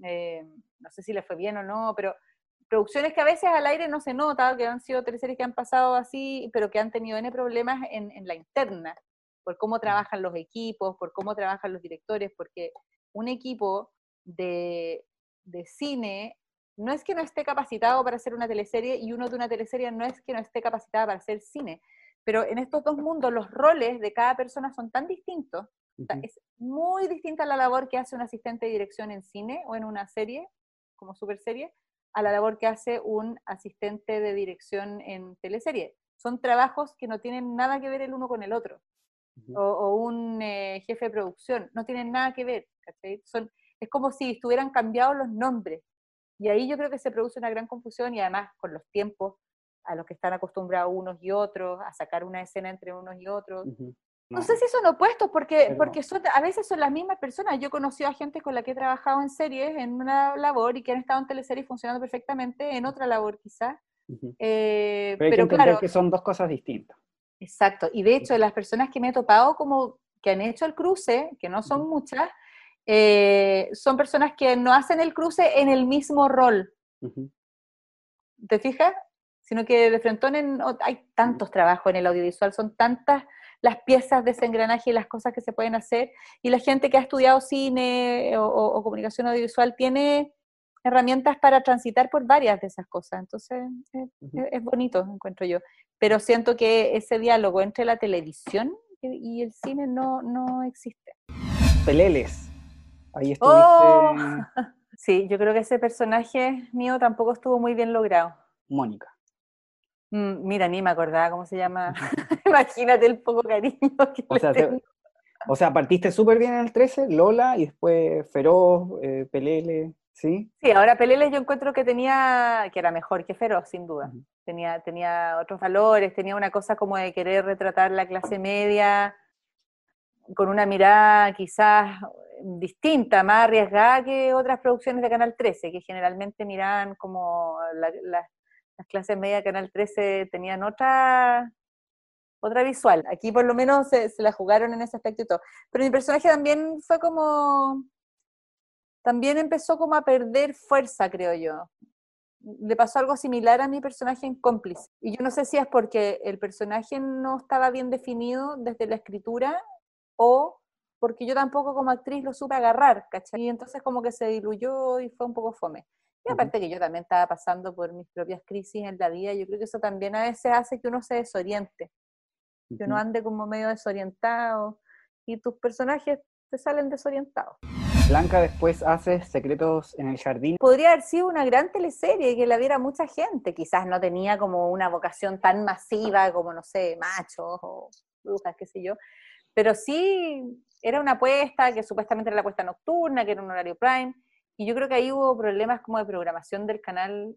Eh, no sé si les fue bien o no, pero producciones que a veces al aire no se nota, que han sido tres series que han pasado así, pero que han tenido N problemas en, en la interna, por cómo trabajan los equipos, por cómo trabajan los directores, porque un equipo de, de cine no es que no esté capacitado para hacer una teleserie y uno de una teleserie no es que no esté capacitado para hacer cine, pero en estos dos mundos los roles de cada persona son tan distintos. Es muy distinta la labor que hace un asistente de dirección en cine o en una serie, como super serie, a la labor que hace un asistente de dirección en teleserie. Son trabajos que no tienen nada que ver el uno con el otro. o, un eh, jefe de producción, no tienen nada que ver. Son, es como si estuvieran cambiados los nombres. Y ahí yo creo que se produce una gran confusión y además con los tiempos a los que están acostumbrados unos y otros, a sacar una escena entre unos y otros. No. sé si son opuestos, porque, porque son, a veces son las mismas personas. Yo he conocido a gente con la que he trabajado en series, en una labor, y que han estado en teleseries funcionando perfectamente, en otra labor quizás.
Eh, pero, claro, que son dos cosas distintas.
Exacto. Y de hecho, las personas que me he topado como que han hecho el cruce, que no son muchas, eh, son personas que no hacen el cruce en el mismo rol. ¿Te fijas? Sino que de frente hay tantos trabajos en el audiovisual, son tantas las piezas de ese engranaje y las cosas que se pueden hacer, y la gente que ha estudiado cine o, comunicación audiovisual tiene herramientas para transitar por varias de esas cosas. Entonces, es, bonito, encuentro yo. Pero siento que ese diálogo entre la televisión y el cine no, no existe.
Peleles. Ahí
¡Oh! estuviste. Sí, yo creo que ese personaje mío tampoco estuvo muy bien logrado.
Mónica.
Mm, mira, ni me acordaba cómo se llama. Imagínate el poco cariño que
o sea, o sea, partiste súper bien en el 13, Lola, y después Feroz, eh, Pelele, ¿sí?
Sí, ahora Pelele yo encuentro que tenía, que era mejor que Feroz, sin duda. tenía, tenía otros valores, tenía una cosa como de querer retratar la clase media con una mirada quizás distinta, más arriesgada que otras producciones de Canal 13, que generalmente miraban como las clases medias de Canal 13 tenían otra, otra visual. Aquí por lo menos se, la jugaron en ese aspecto y todo. Pero mi personaje también fue como, también empezó como a perder fuerza, creo yo. Le pasó algo similar a mi personaje en Cómplice. Y yo no sé si es porque el personaje no estaba bien definido desde la escritura o porque yo tampoco como actriz lo supe agarrar, ¿cachai? Y entonces como que se diluyó y fue un poco fome. Y aparte que yo también estaba pasando por mis propias crisis en la vida, yo creo que eso también a veces hace que uno se desoriente, que uno ande como medio desorientado y tus personajes te salen desorientados.
Blanca después hace Secretos en el Jardín.
Podría haber sido una gran teleserie que la viera mucha gente, quizás no tenía como una vocación tan masiva como, no sé, machos o brujas, qué sé yo, pero sí era una apuesta que supuestamente era la apuesta nocturna, que era un horario prime, y yo creo que ahí hubo problemas como de programación del canal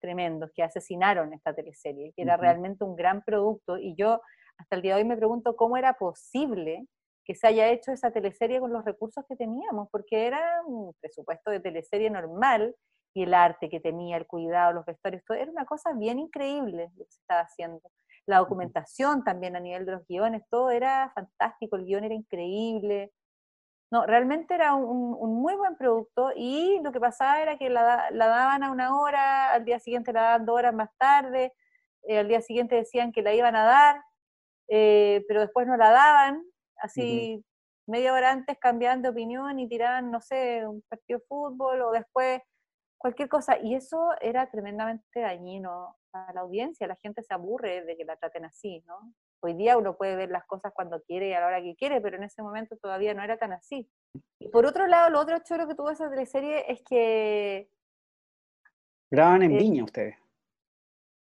tremendos, que asesinaron esta teleserie, que era realmente un gran producto, y yo hasta el día de hoy me pregunto cómo era posible que se haya hecho esa teleserie con los recursos que teníamos, porque era un presupuesto de teleserie normal, y el arte que tenía, el cuidado, los vestuarios, todo, era una cosa bien increíble lo que se estaba haciendo. La documentación también a nivel de los guiones, todo era fantástico, el guion era increíble. No, realmente era un, muy buen producto y lo que pasaba era que la, daban a una hora, al día siguiente la daban dos horas más tarde, eh, al día siguiente decían que la iban a dar, eh, pero después no la daban, así media hora antes cambiaban de opinión y tiraban, no sé, un partido de fútbol o después cualquier cosa. Y eso era tremendamente dañino a la audiencia, la gente se aburre de que la traten así, ¿no? Hoy día uno puede ver las cosas cuando quiere y a la hora que quiere, pero en ese momento todavía no era tan así. Y por otro lado, lo otro choro que tuvo esa teleserie es que...
Graban en eh, Viña ustedes.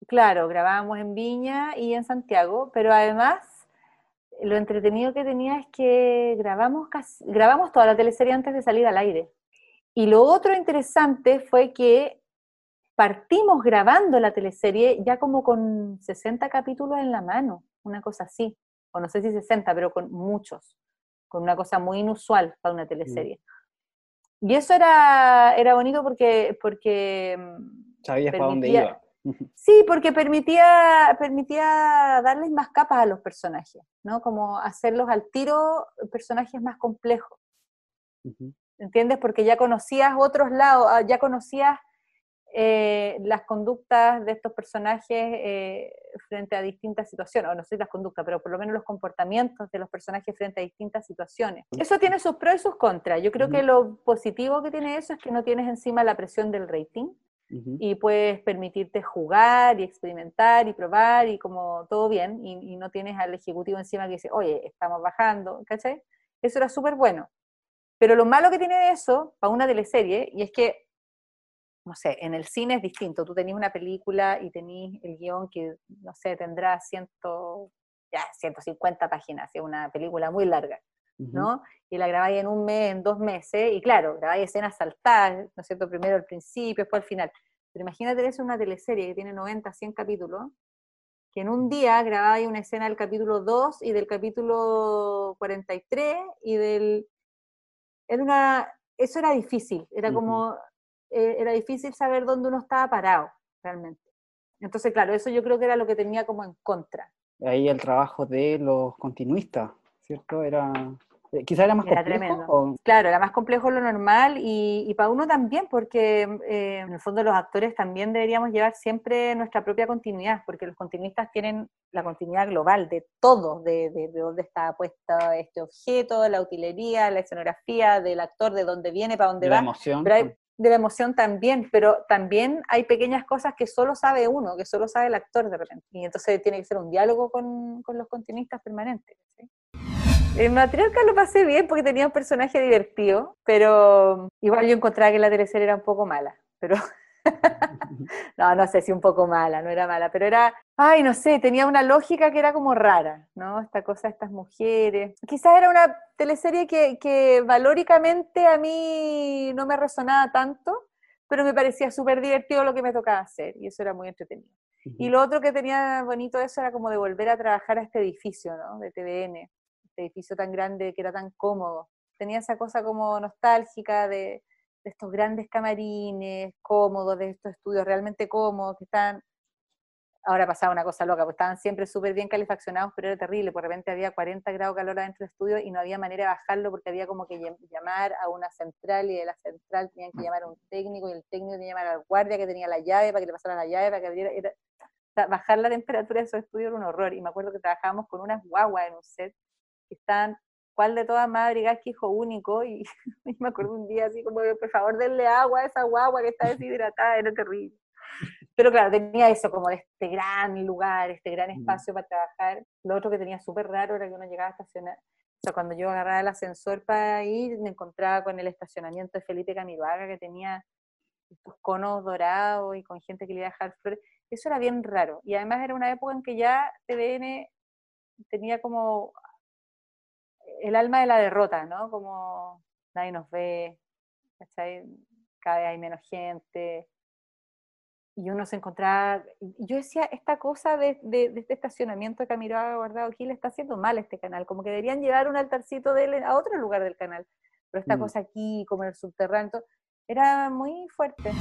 Claro, grabábamos en Viña y en Santiago, pero además lo entretenido que tenía es que grabamos, grabamos toda la teleserie antes de salir al aire. Y lo otro interesante fue que partimos grabando la teleserie ya como con 60 capítulos en la mano, una cosa así, o no sé si 60, pero con muchos, con una cosa muy inusual para una teleserie. Y eso era, era bonito porque... porque
mm, Sabías para dónde iba.
Sí, porque permitía, permitía darles más capas a los personajes, ¿no? Como hacerlos al tiro personajes más complejos. ¿Entiendes? Porque ya conocías otros lados, ah, ya conocías eh, las conductas de estos personajes eh, frente a distintas situaciones, o no sé las conductas, pero por lo menos los comportamientos de los personajes frente a distintas situaciones. Eso tiene sus pros y sus contras. Yo creo que lo positivo que tiene eso es que no tienes encima la presión del rating, y puedes permitirte jugar y experimentar y probar y como todo bien y, no tienes al ejecutivo encima que dice, oye, estamos bajando, ¿cachai? Eso era súper bueno. Pero lo malo que tiene eso para una teleserie, y es que, no sé, en el cine es distinto, tú tenés una película y tenés el guion que, no sé, tendrá ciento, ya, 150 páginas, es una película muy larga. ¿no? Y la grabáis en un mes, en dos meses, y claro, grabáis escenas saltadas, ¿no es cierto? Primero al principio, después al final. Pero imagínate eso una teleserie que tiene 90, 100 capítulos, que en un día grabáis una escena del capítulo 2 y del capítulo 43 y del... Era una... Eso era difícil, era como... Eh, era difícil saber dónde uno estaba parado, realmente. Entonces, claro, eso yo creo que era lo que tenía como en contra.
Ahí el trabajo de los continuistas, ¿cierto? Era eh, quizá era más complejo.
Claro, era más complejo lo normal y, para uno también, porque eh, en el fondo los actores también deberíamos llevar siempre nuestra propia continuidad, porque los continuistas tienen la continuidad global de todo, de, de, dónde está puesto este objeto, la utilería, la escenografía, del actor, de dónde viene, para dónde
de
va.
La emoción.
De la emoción también, pero también hay pequeñas cosas que solo sabe uno, que solo sabe el actor de repente. Y entonces tiene que ser un diálogo con, con los continuistas permanentes. ¿sí? En Matriarca lo pasé bien porque tenía un personaje divertido, pero igual yo encontraba que la teleserie era un poco mala, pero no, no sé si un poco mala, no era mala, pero era, ay, no sé, tenía una lógica que era como rara, ¿no? Esta cosa de estas mujeres. Quizás era una teleserie que, que valóricamente a mí no me resonaba tanto, pero me parecía súper divertido lo que me tocaba hacer y eso era muy entretenido. Y lo otro que tenía bonito eso era como de volver a trabajar a este edificio, ¿no? De TVN este edificio tan grande que era tan cómodo. Tenía esa cosa como nostálgica de, estos grandes camarines cómodos, de estos estudios realmente cómodos, que están, ahora pasaba una cosa loca, pues estaban siempre súper bien calefaccionados, pero era terrible, por repente había 40 grados de calor adentro del estudio y no había manera de bajarlo porque había como que llamar a una central y de la central tenían que llamar a un técnico y el técnico tenía que llamar al guardia que tenía la llave para que le pasara la llave, para que abriera, bajar la temperatura de esos estudios era un horror. Y me acuerdo que trabajábamos con unas guaguas en un set que están, ¿cuál de todas más que hijo único? Y, me acuerdo un día así como, por favor, denle agua a esa guagua que está deshidratada, era terrible. Pero claro, tenía eso como de este gran lugar, este gran espacio para trabajar. Lo otro que tenía súper raro era que uno llegaba a estacionar. O sea, cuando yo agarraba el ascensor para ir, me encontraba con el estacionamiento de Felipe Camiroaga, que tenía estos conos dorados y con gente que le iba a dejar flores. Eso era bien raro. Y además era una época en que ya TVN tenía como el alma de la derrota, ¿no? Como nadie nos ve, cada vez hay menos gente. Y uno se encontraba, yo decía, esta cosa de, este estacionamiento que ha mirado guardado aquí le está haciendo mal este canal, como que deberían llevar un altarcito de él a otro lugar del canal. Pero esta mm. cosa aquí, como en el subterráneo, era muy fuerte.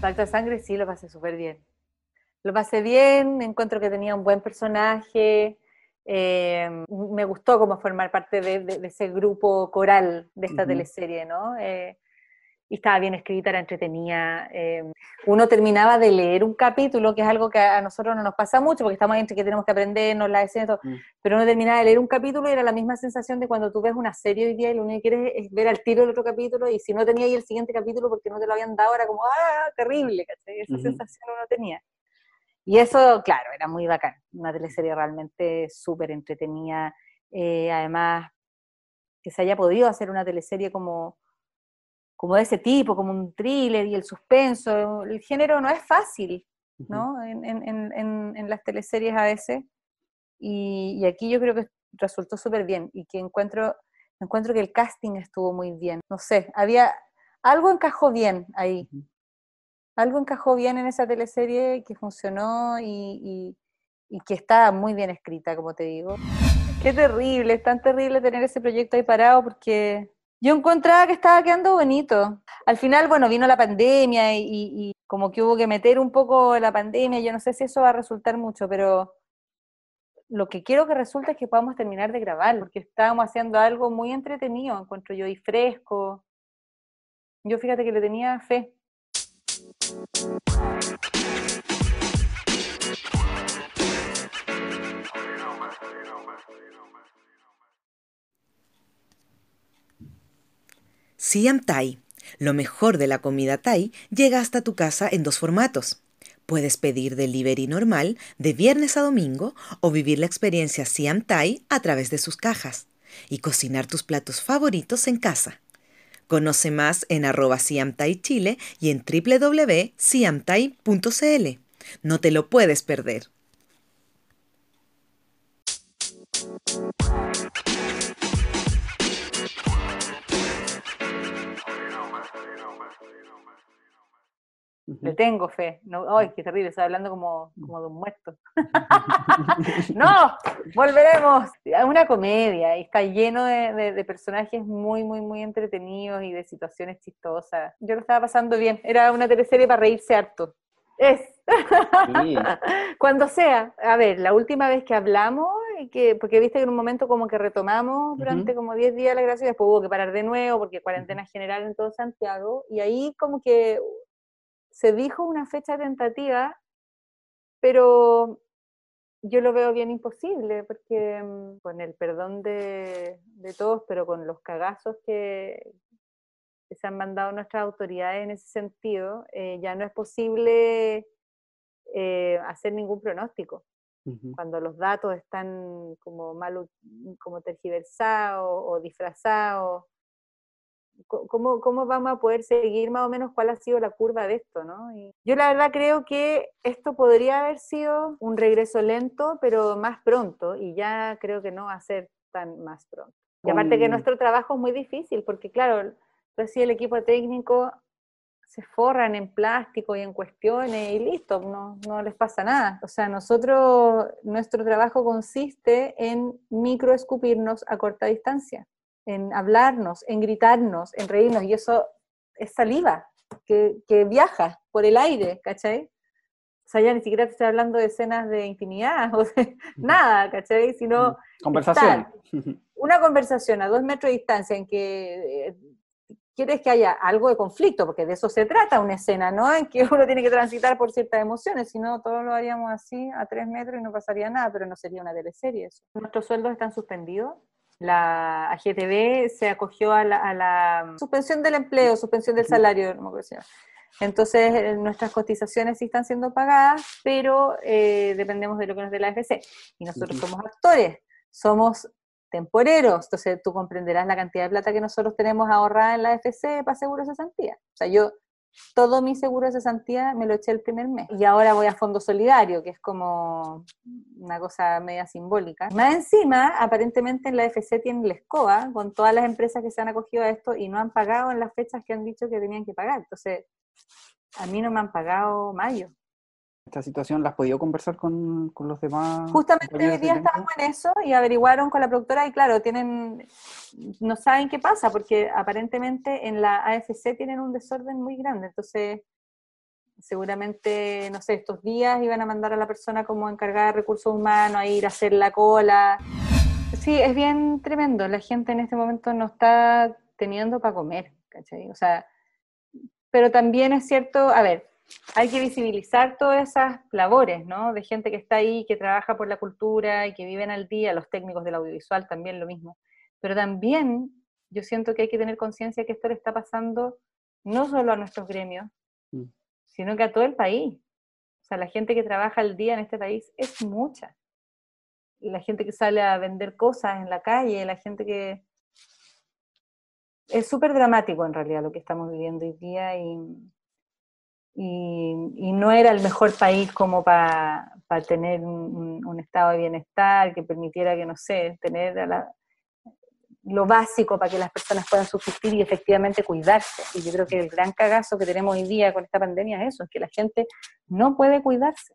Falta de sangre sí lo pasé súper bien. Lo pasé bien, encuentro que tenía un buen personaje, eh, me gustó como formar parte de, ese grupo coral de esta teleserie, ¿no? Eh, y estaba bien escrita, era entretenida. Eh, uno terminaba de leer un capítulo, que es algo que a nosotros no nos pasa mucho, porque estamos entre que tenemos que aprendernos la escena, mm. pero uno terminaba de leer un capítulo y era la misma sensación de cuando tú ves una serie hoy día y lo único que quieres es ver al tiro el otro capítulo, y si no tenía ahí el siguiente capítulo porque no te lo habían dado, era como, ¡ah, terrible! Esa sensación uno tenía. Y eso, claro, era muy bacán, una teleserie realmente súper entretenida, eh, además que se haya podido hacer una teleserie como, como de ese tipo, como un thriller y el suspenso, el género no es fácil, ¿no? En, en, en, las teleseries a veces, y, aquí yo creo que resultó súper bien, y que encuentro, encuentro que el casting estuvo muy bien, no sé, había, algo encajó bien ahí, algo encajó bien en esa teleserie que funcionó y, que está muy bien escrita, como te digo. Qué terrible, es tan terrible tener ese proyecto ahí parado porque yo encontraba que estaba quedando bonito. Al final, bueno, vino la pandemia y, como que hubo que meter un poco la pandemia, yo no sé si eso va a resultar mucho, pero lo que quiero que resulte es que podamos terminar de grabar, porque estábamos haciendo algo muy entretenido, encuentro yo, y fresco. Yo fíjate que le tenía fe.
Siam Tai, Lo mejor de la comida Thai llega hasta tu casa en dos formatos. Puedes pedir delivery normal de viernes a domingo o vivir la experiencia Siam Thai a través de sus cajas y cocinar tus platos favoritos en casa. Conoce más en arroba Siam Thai Chile y en www.siamthai.cl. No te lo puedes perder.
Le tengo fe. No, ay, qué terrible, estoy hablando como, como de un muerto. no, volveremos. Es una comedia y está lleno de, de, personajes muy, muy, muy entretenidos y de situaciones chistosas. Yo lo estaba pasando bien. Era una teleserie para reírse harto. Es. Cuando sea. A ver, la última vez que hablamos, que, porque viste que en un momento como que retomamos durante como 10 días la gracia y después hubo que parar de nuevo porque cuarentena general en todo Santiago. Y ahí como que se dijo una fecha tentativa, pero yo lo veo bien imposible, porque mm, con el perdón de, todos, pero con los cagazos que, se han mandado nuestras autoridades en ese sentido, eh, ya no es posible eh, hacer ningún pronóstico. Cuando los datos están como mal, como tergiversados o disfrazados, ¿Cómo, ¿Cómo vamos a poder seguir más o menos cuál ha sido la curva de esto? ¿no? yo la verdad creo que esto podría haber sido un regreso lento, pero más pronto, y ya creo que no va a ser tan más pronto. Y aparte que nuestro trabajo es muy difícil, porque claro, pues el equipo técnico se forran en plástico y en cuestiones y listo, no, no les pasa nada. O sea, nosotros, nuestro trabajo consiste en microescupirnos a corta distancia en hablarnos, en gritarnos, en reírnos, y eso es saliva que, viaja por el aire, ¿cachai? O sea, ya ni siquiera te estoy hablando de escenas de intimidad o de nada, ¿cachai? Sino...
Conversación.
una conversación a dos metros de distancia en que eh, quieres que haya algo de conflicto, porque de eso se trata una escena, ¿no? En que uno tiene que transitar por ciertas emociones, si no, todos lo haríamos así, a tres metros y no pasaría nada, pero no sería una teleserie eso. Nuestros sueldos están suspendidos, la AGTB se acogió a la, suspensión del empleo, suspensión del salario, no me Entonces, eh, nuestras cotizaciones sí están siendo pagadas, pero eh, dependemos de lo que nos dé la AFC. Y nosotros somos actores, somos temporeros, entonces tú comprenderás la cantidad de plata que nosotros tenemos ahorrada en la AFC para seguros de cesantía. O sea, yo todo mi seguro de cesantía me lo eché el primer mes. Y ahora voy a Fondo Solidario, que es como una cosa media simbólica. Más encima, aparentemente en la FC tienen la escoba con todas las empresas que se han acogido a esto y no han pagado en las fechas que han dicho que tenían que pagar. Entonces, a mí no me han pagado mayo
esta situación, ¿la has podido conversar con, los demás?
Justamente hoy día estábamos en eso y averiguaron con la productora y claro, tienen, no saben qué pasa porque aparentemente en la AFC tienen un desorden muy grande, entonces seguramente, no sé, estos días iban a mandar a la persona como encargada de recursos humanos a ir a hacer la cola. Sí, es bien tremendo, la gente en este momento no está teniendo para comer, ¿cachai? O sea, pero también es cierto, a ver, hay que visibilizar todas esas labores, ¿no? De gente que está ahí, que trabaja por la cultura y que viven al día, los técnicos del audiovisual también lo mismo. Pero también yo siento que hay que tener conciencia que esto le está pasando no solo a nuestros gremios, mm. sino que a todo el país. O sea, la gente que trabaja al día en este país es mucha. Y la gente que sale a vender cosas en la calle, la gente que... Es súper dramático en realidad lo que estamos viviendo hoy día y, y, no era el mejor país como para tener un, estado de bienestar que permitiera que, no sé, tener lo básico para que las personas puedan subsistir y efectivamente cuidarse. Y yo creo que el gran cagazo que tenemos hoy día con esta pandemia es eso, es que la gente no puede cuidarse.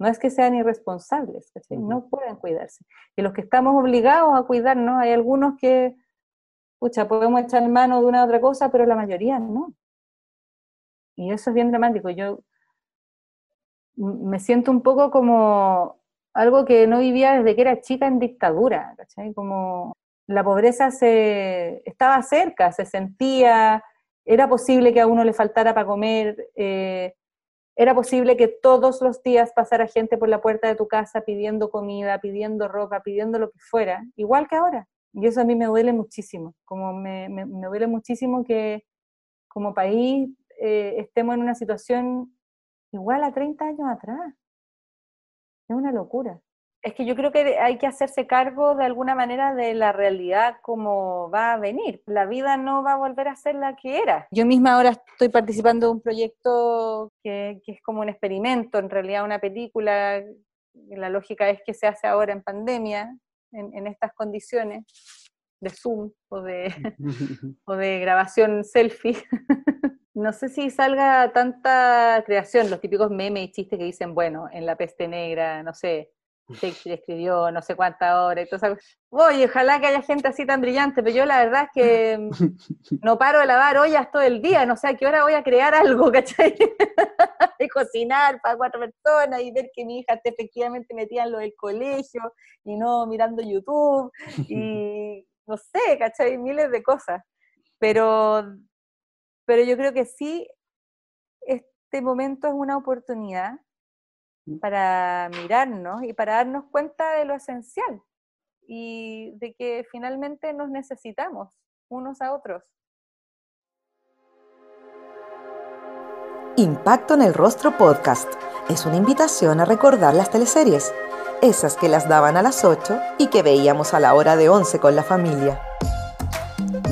No es que sean irresponsables, no pueden cuidarse. Y los que estamos obligados a cuidarnos, hay algunos que, pucha, podemos echar mano de una u otra cosa, pero la mayoría no. Y eso es bien dramático. Yo me siento un poco como algo que no vivía desde que era chica en dictadura, ¿cachai? Como la pobreza se estaba cerca, se sentía, era posible que a uno le faltara para comer, eh, era posible que todos los días pasara gente por la puerta de tu casa pidiendo comida, pidiendo ropa, pidiendo lo que fuera, igual que ahora. Y eso a mí me duele muchísimo, como me, me duele muchísimo que, como país eh, estemos en una situación igual a 30 años atrás. Es una locura. Es que yo creo que hay que hacerse cargo de alguna manera de la realidad como va a venir. La vida no va a volver a ser la que era. Yo misma ahora estoy participando de un proyecto que, es como un experimento, en realidad una película. La lógica es que se hace ahora en pandemia, en, en estas condiciones de Zoom o de, o de grabación selfie. no sé si salga tanta creación, los típicos memes y chistes que dicen, bueno, en la peste negra, no sé, Shakespeare escribió no sé cuántas horas y todo Oye, ojalá que haya gente así tan brillante, pero yo la verdad es que no paro de lavar ollas todo el día, no sé a qué hora voy a crear algo, ¿cachai? y cocinar para cuatro personas y ver que mi hija esté efectivamente metida en lo del colegio y no mirando YouTube y no sé, ¿cachai? Miles de cosas. Pero, pero yo creo que sí, este momento es una oportunidad mm. para mirarnos y para darnos cuenta de lo esencial y de que finalmente nos necesitamos unos a otros.
Impacto en el Rostro Podcast es una invitación a recordar las teleseries esas que las daban a las 8 y que veíamos a la hora de 11 con la familia.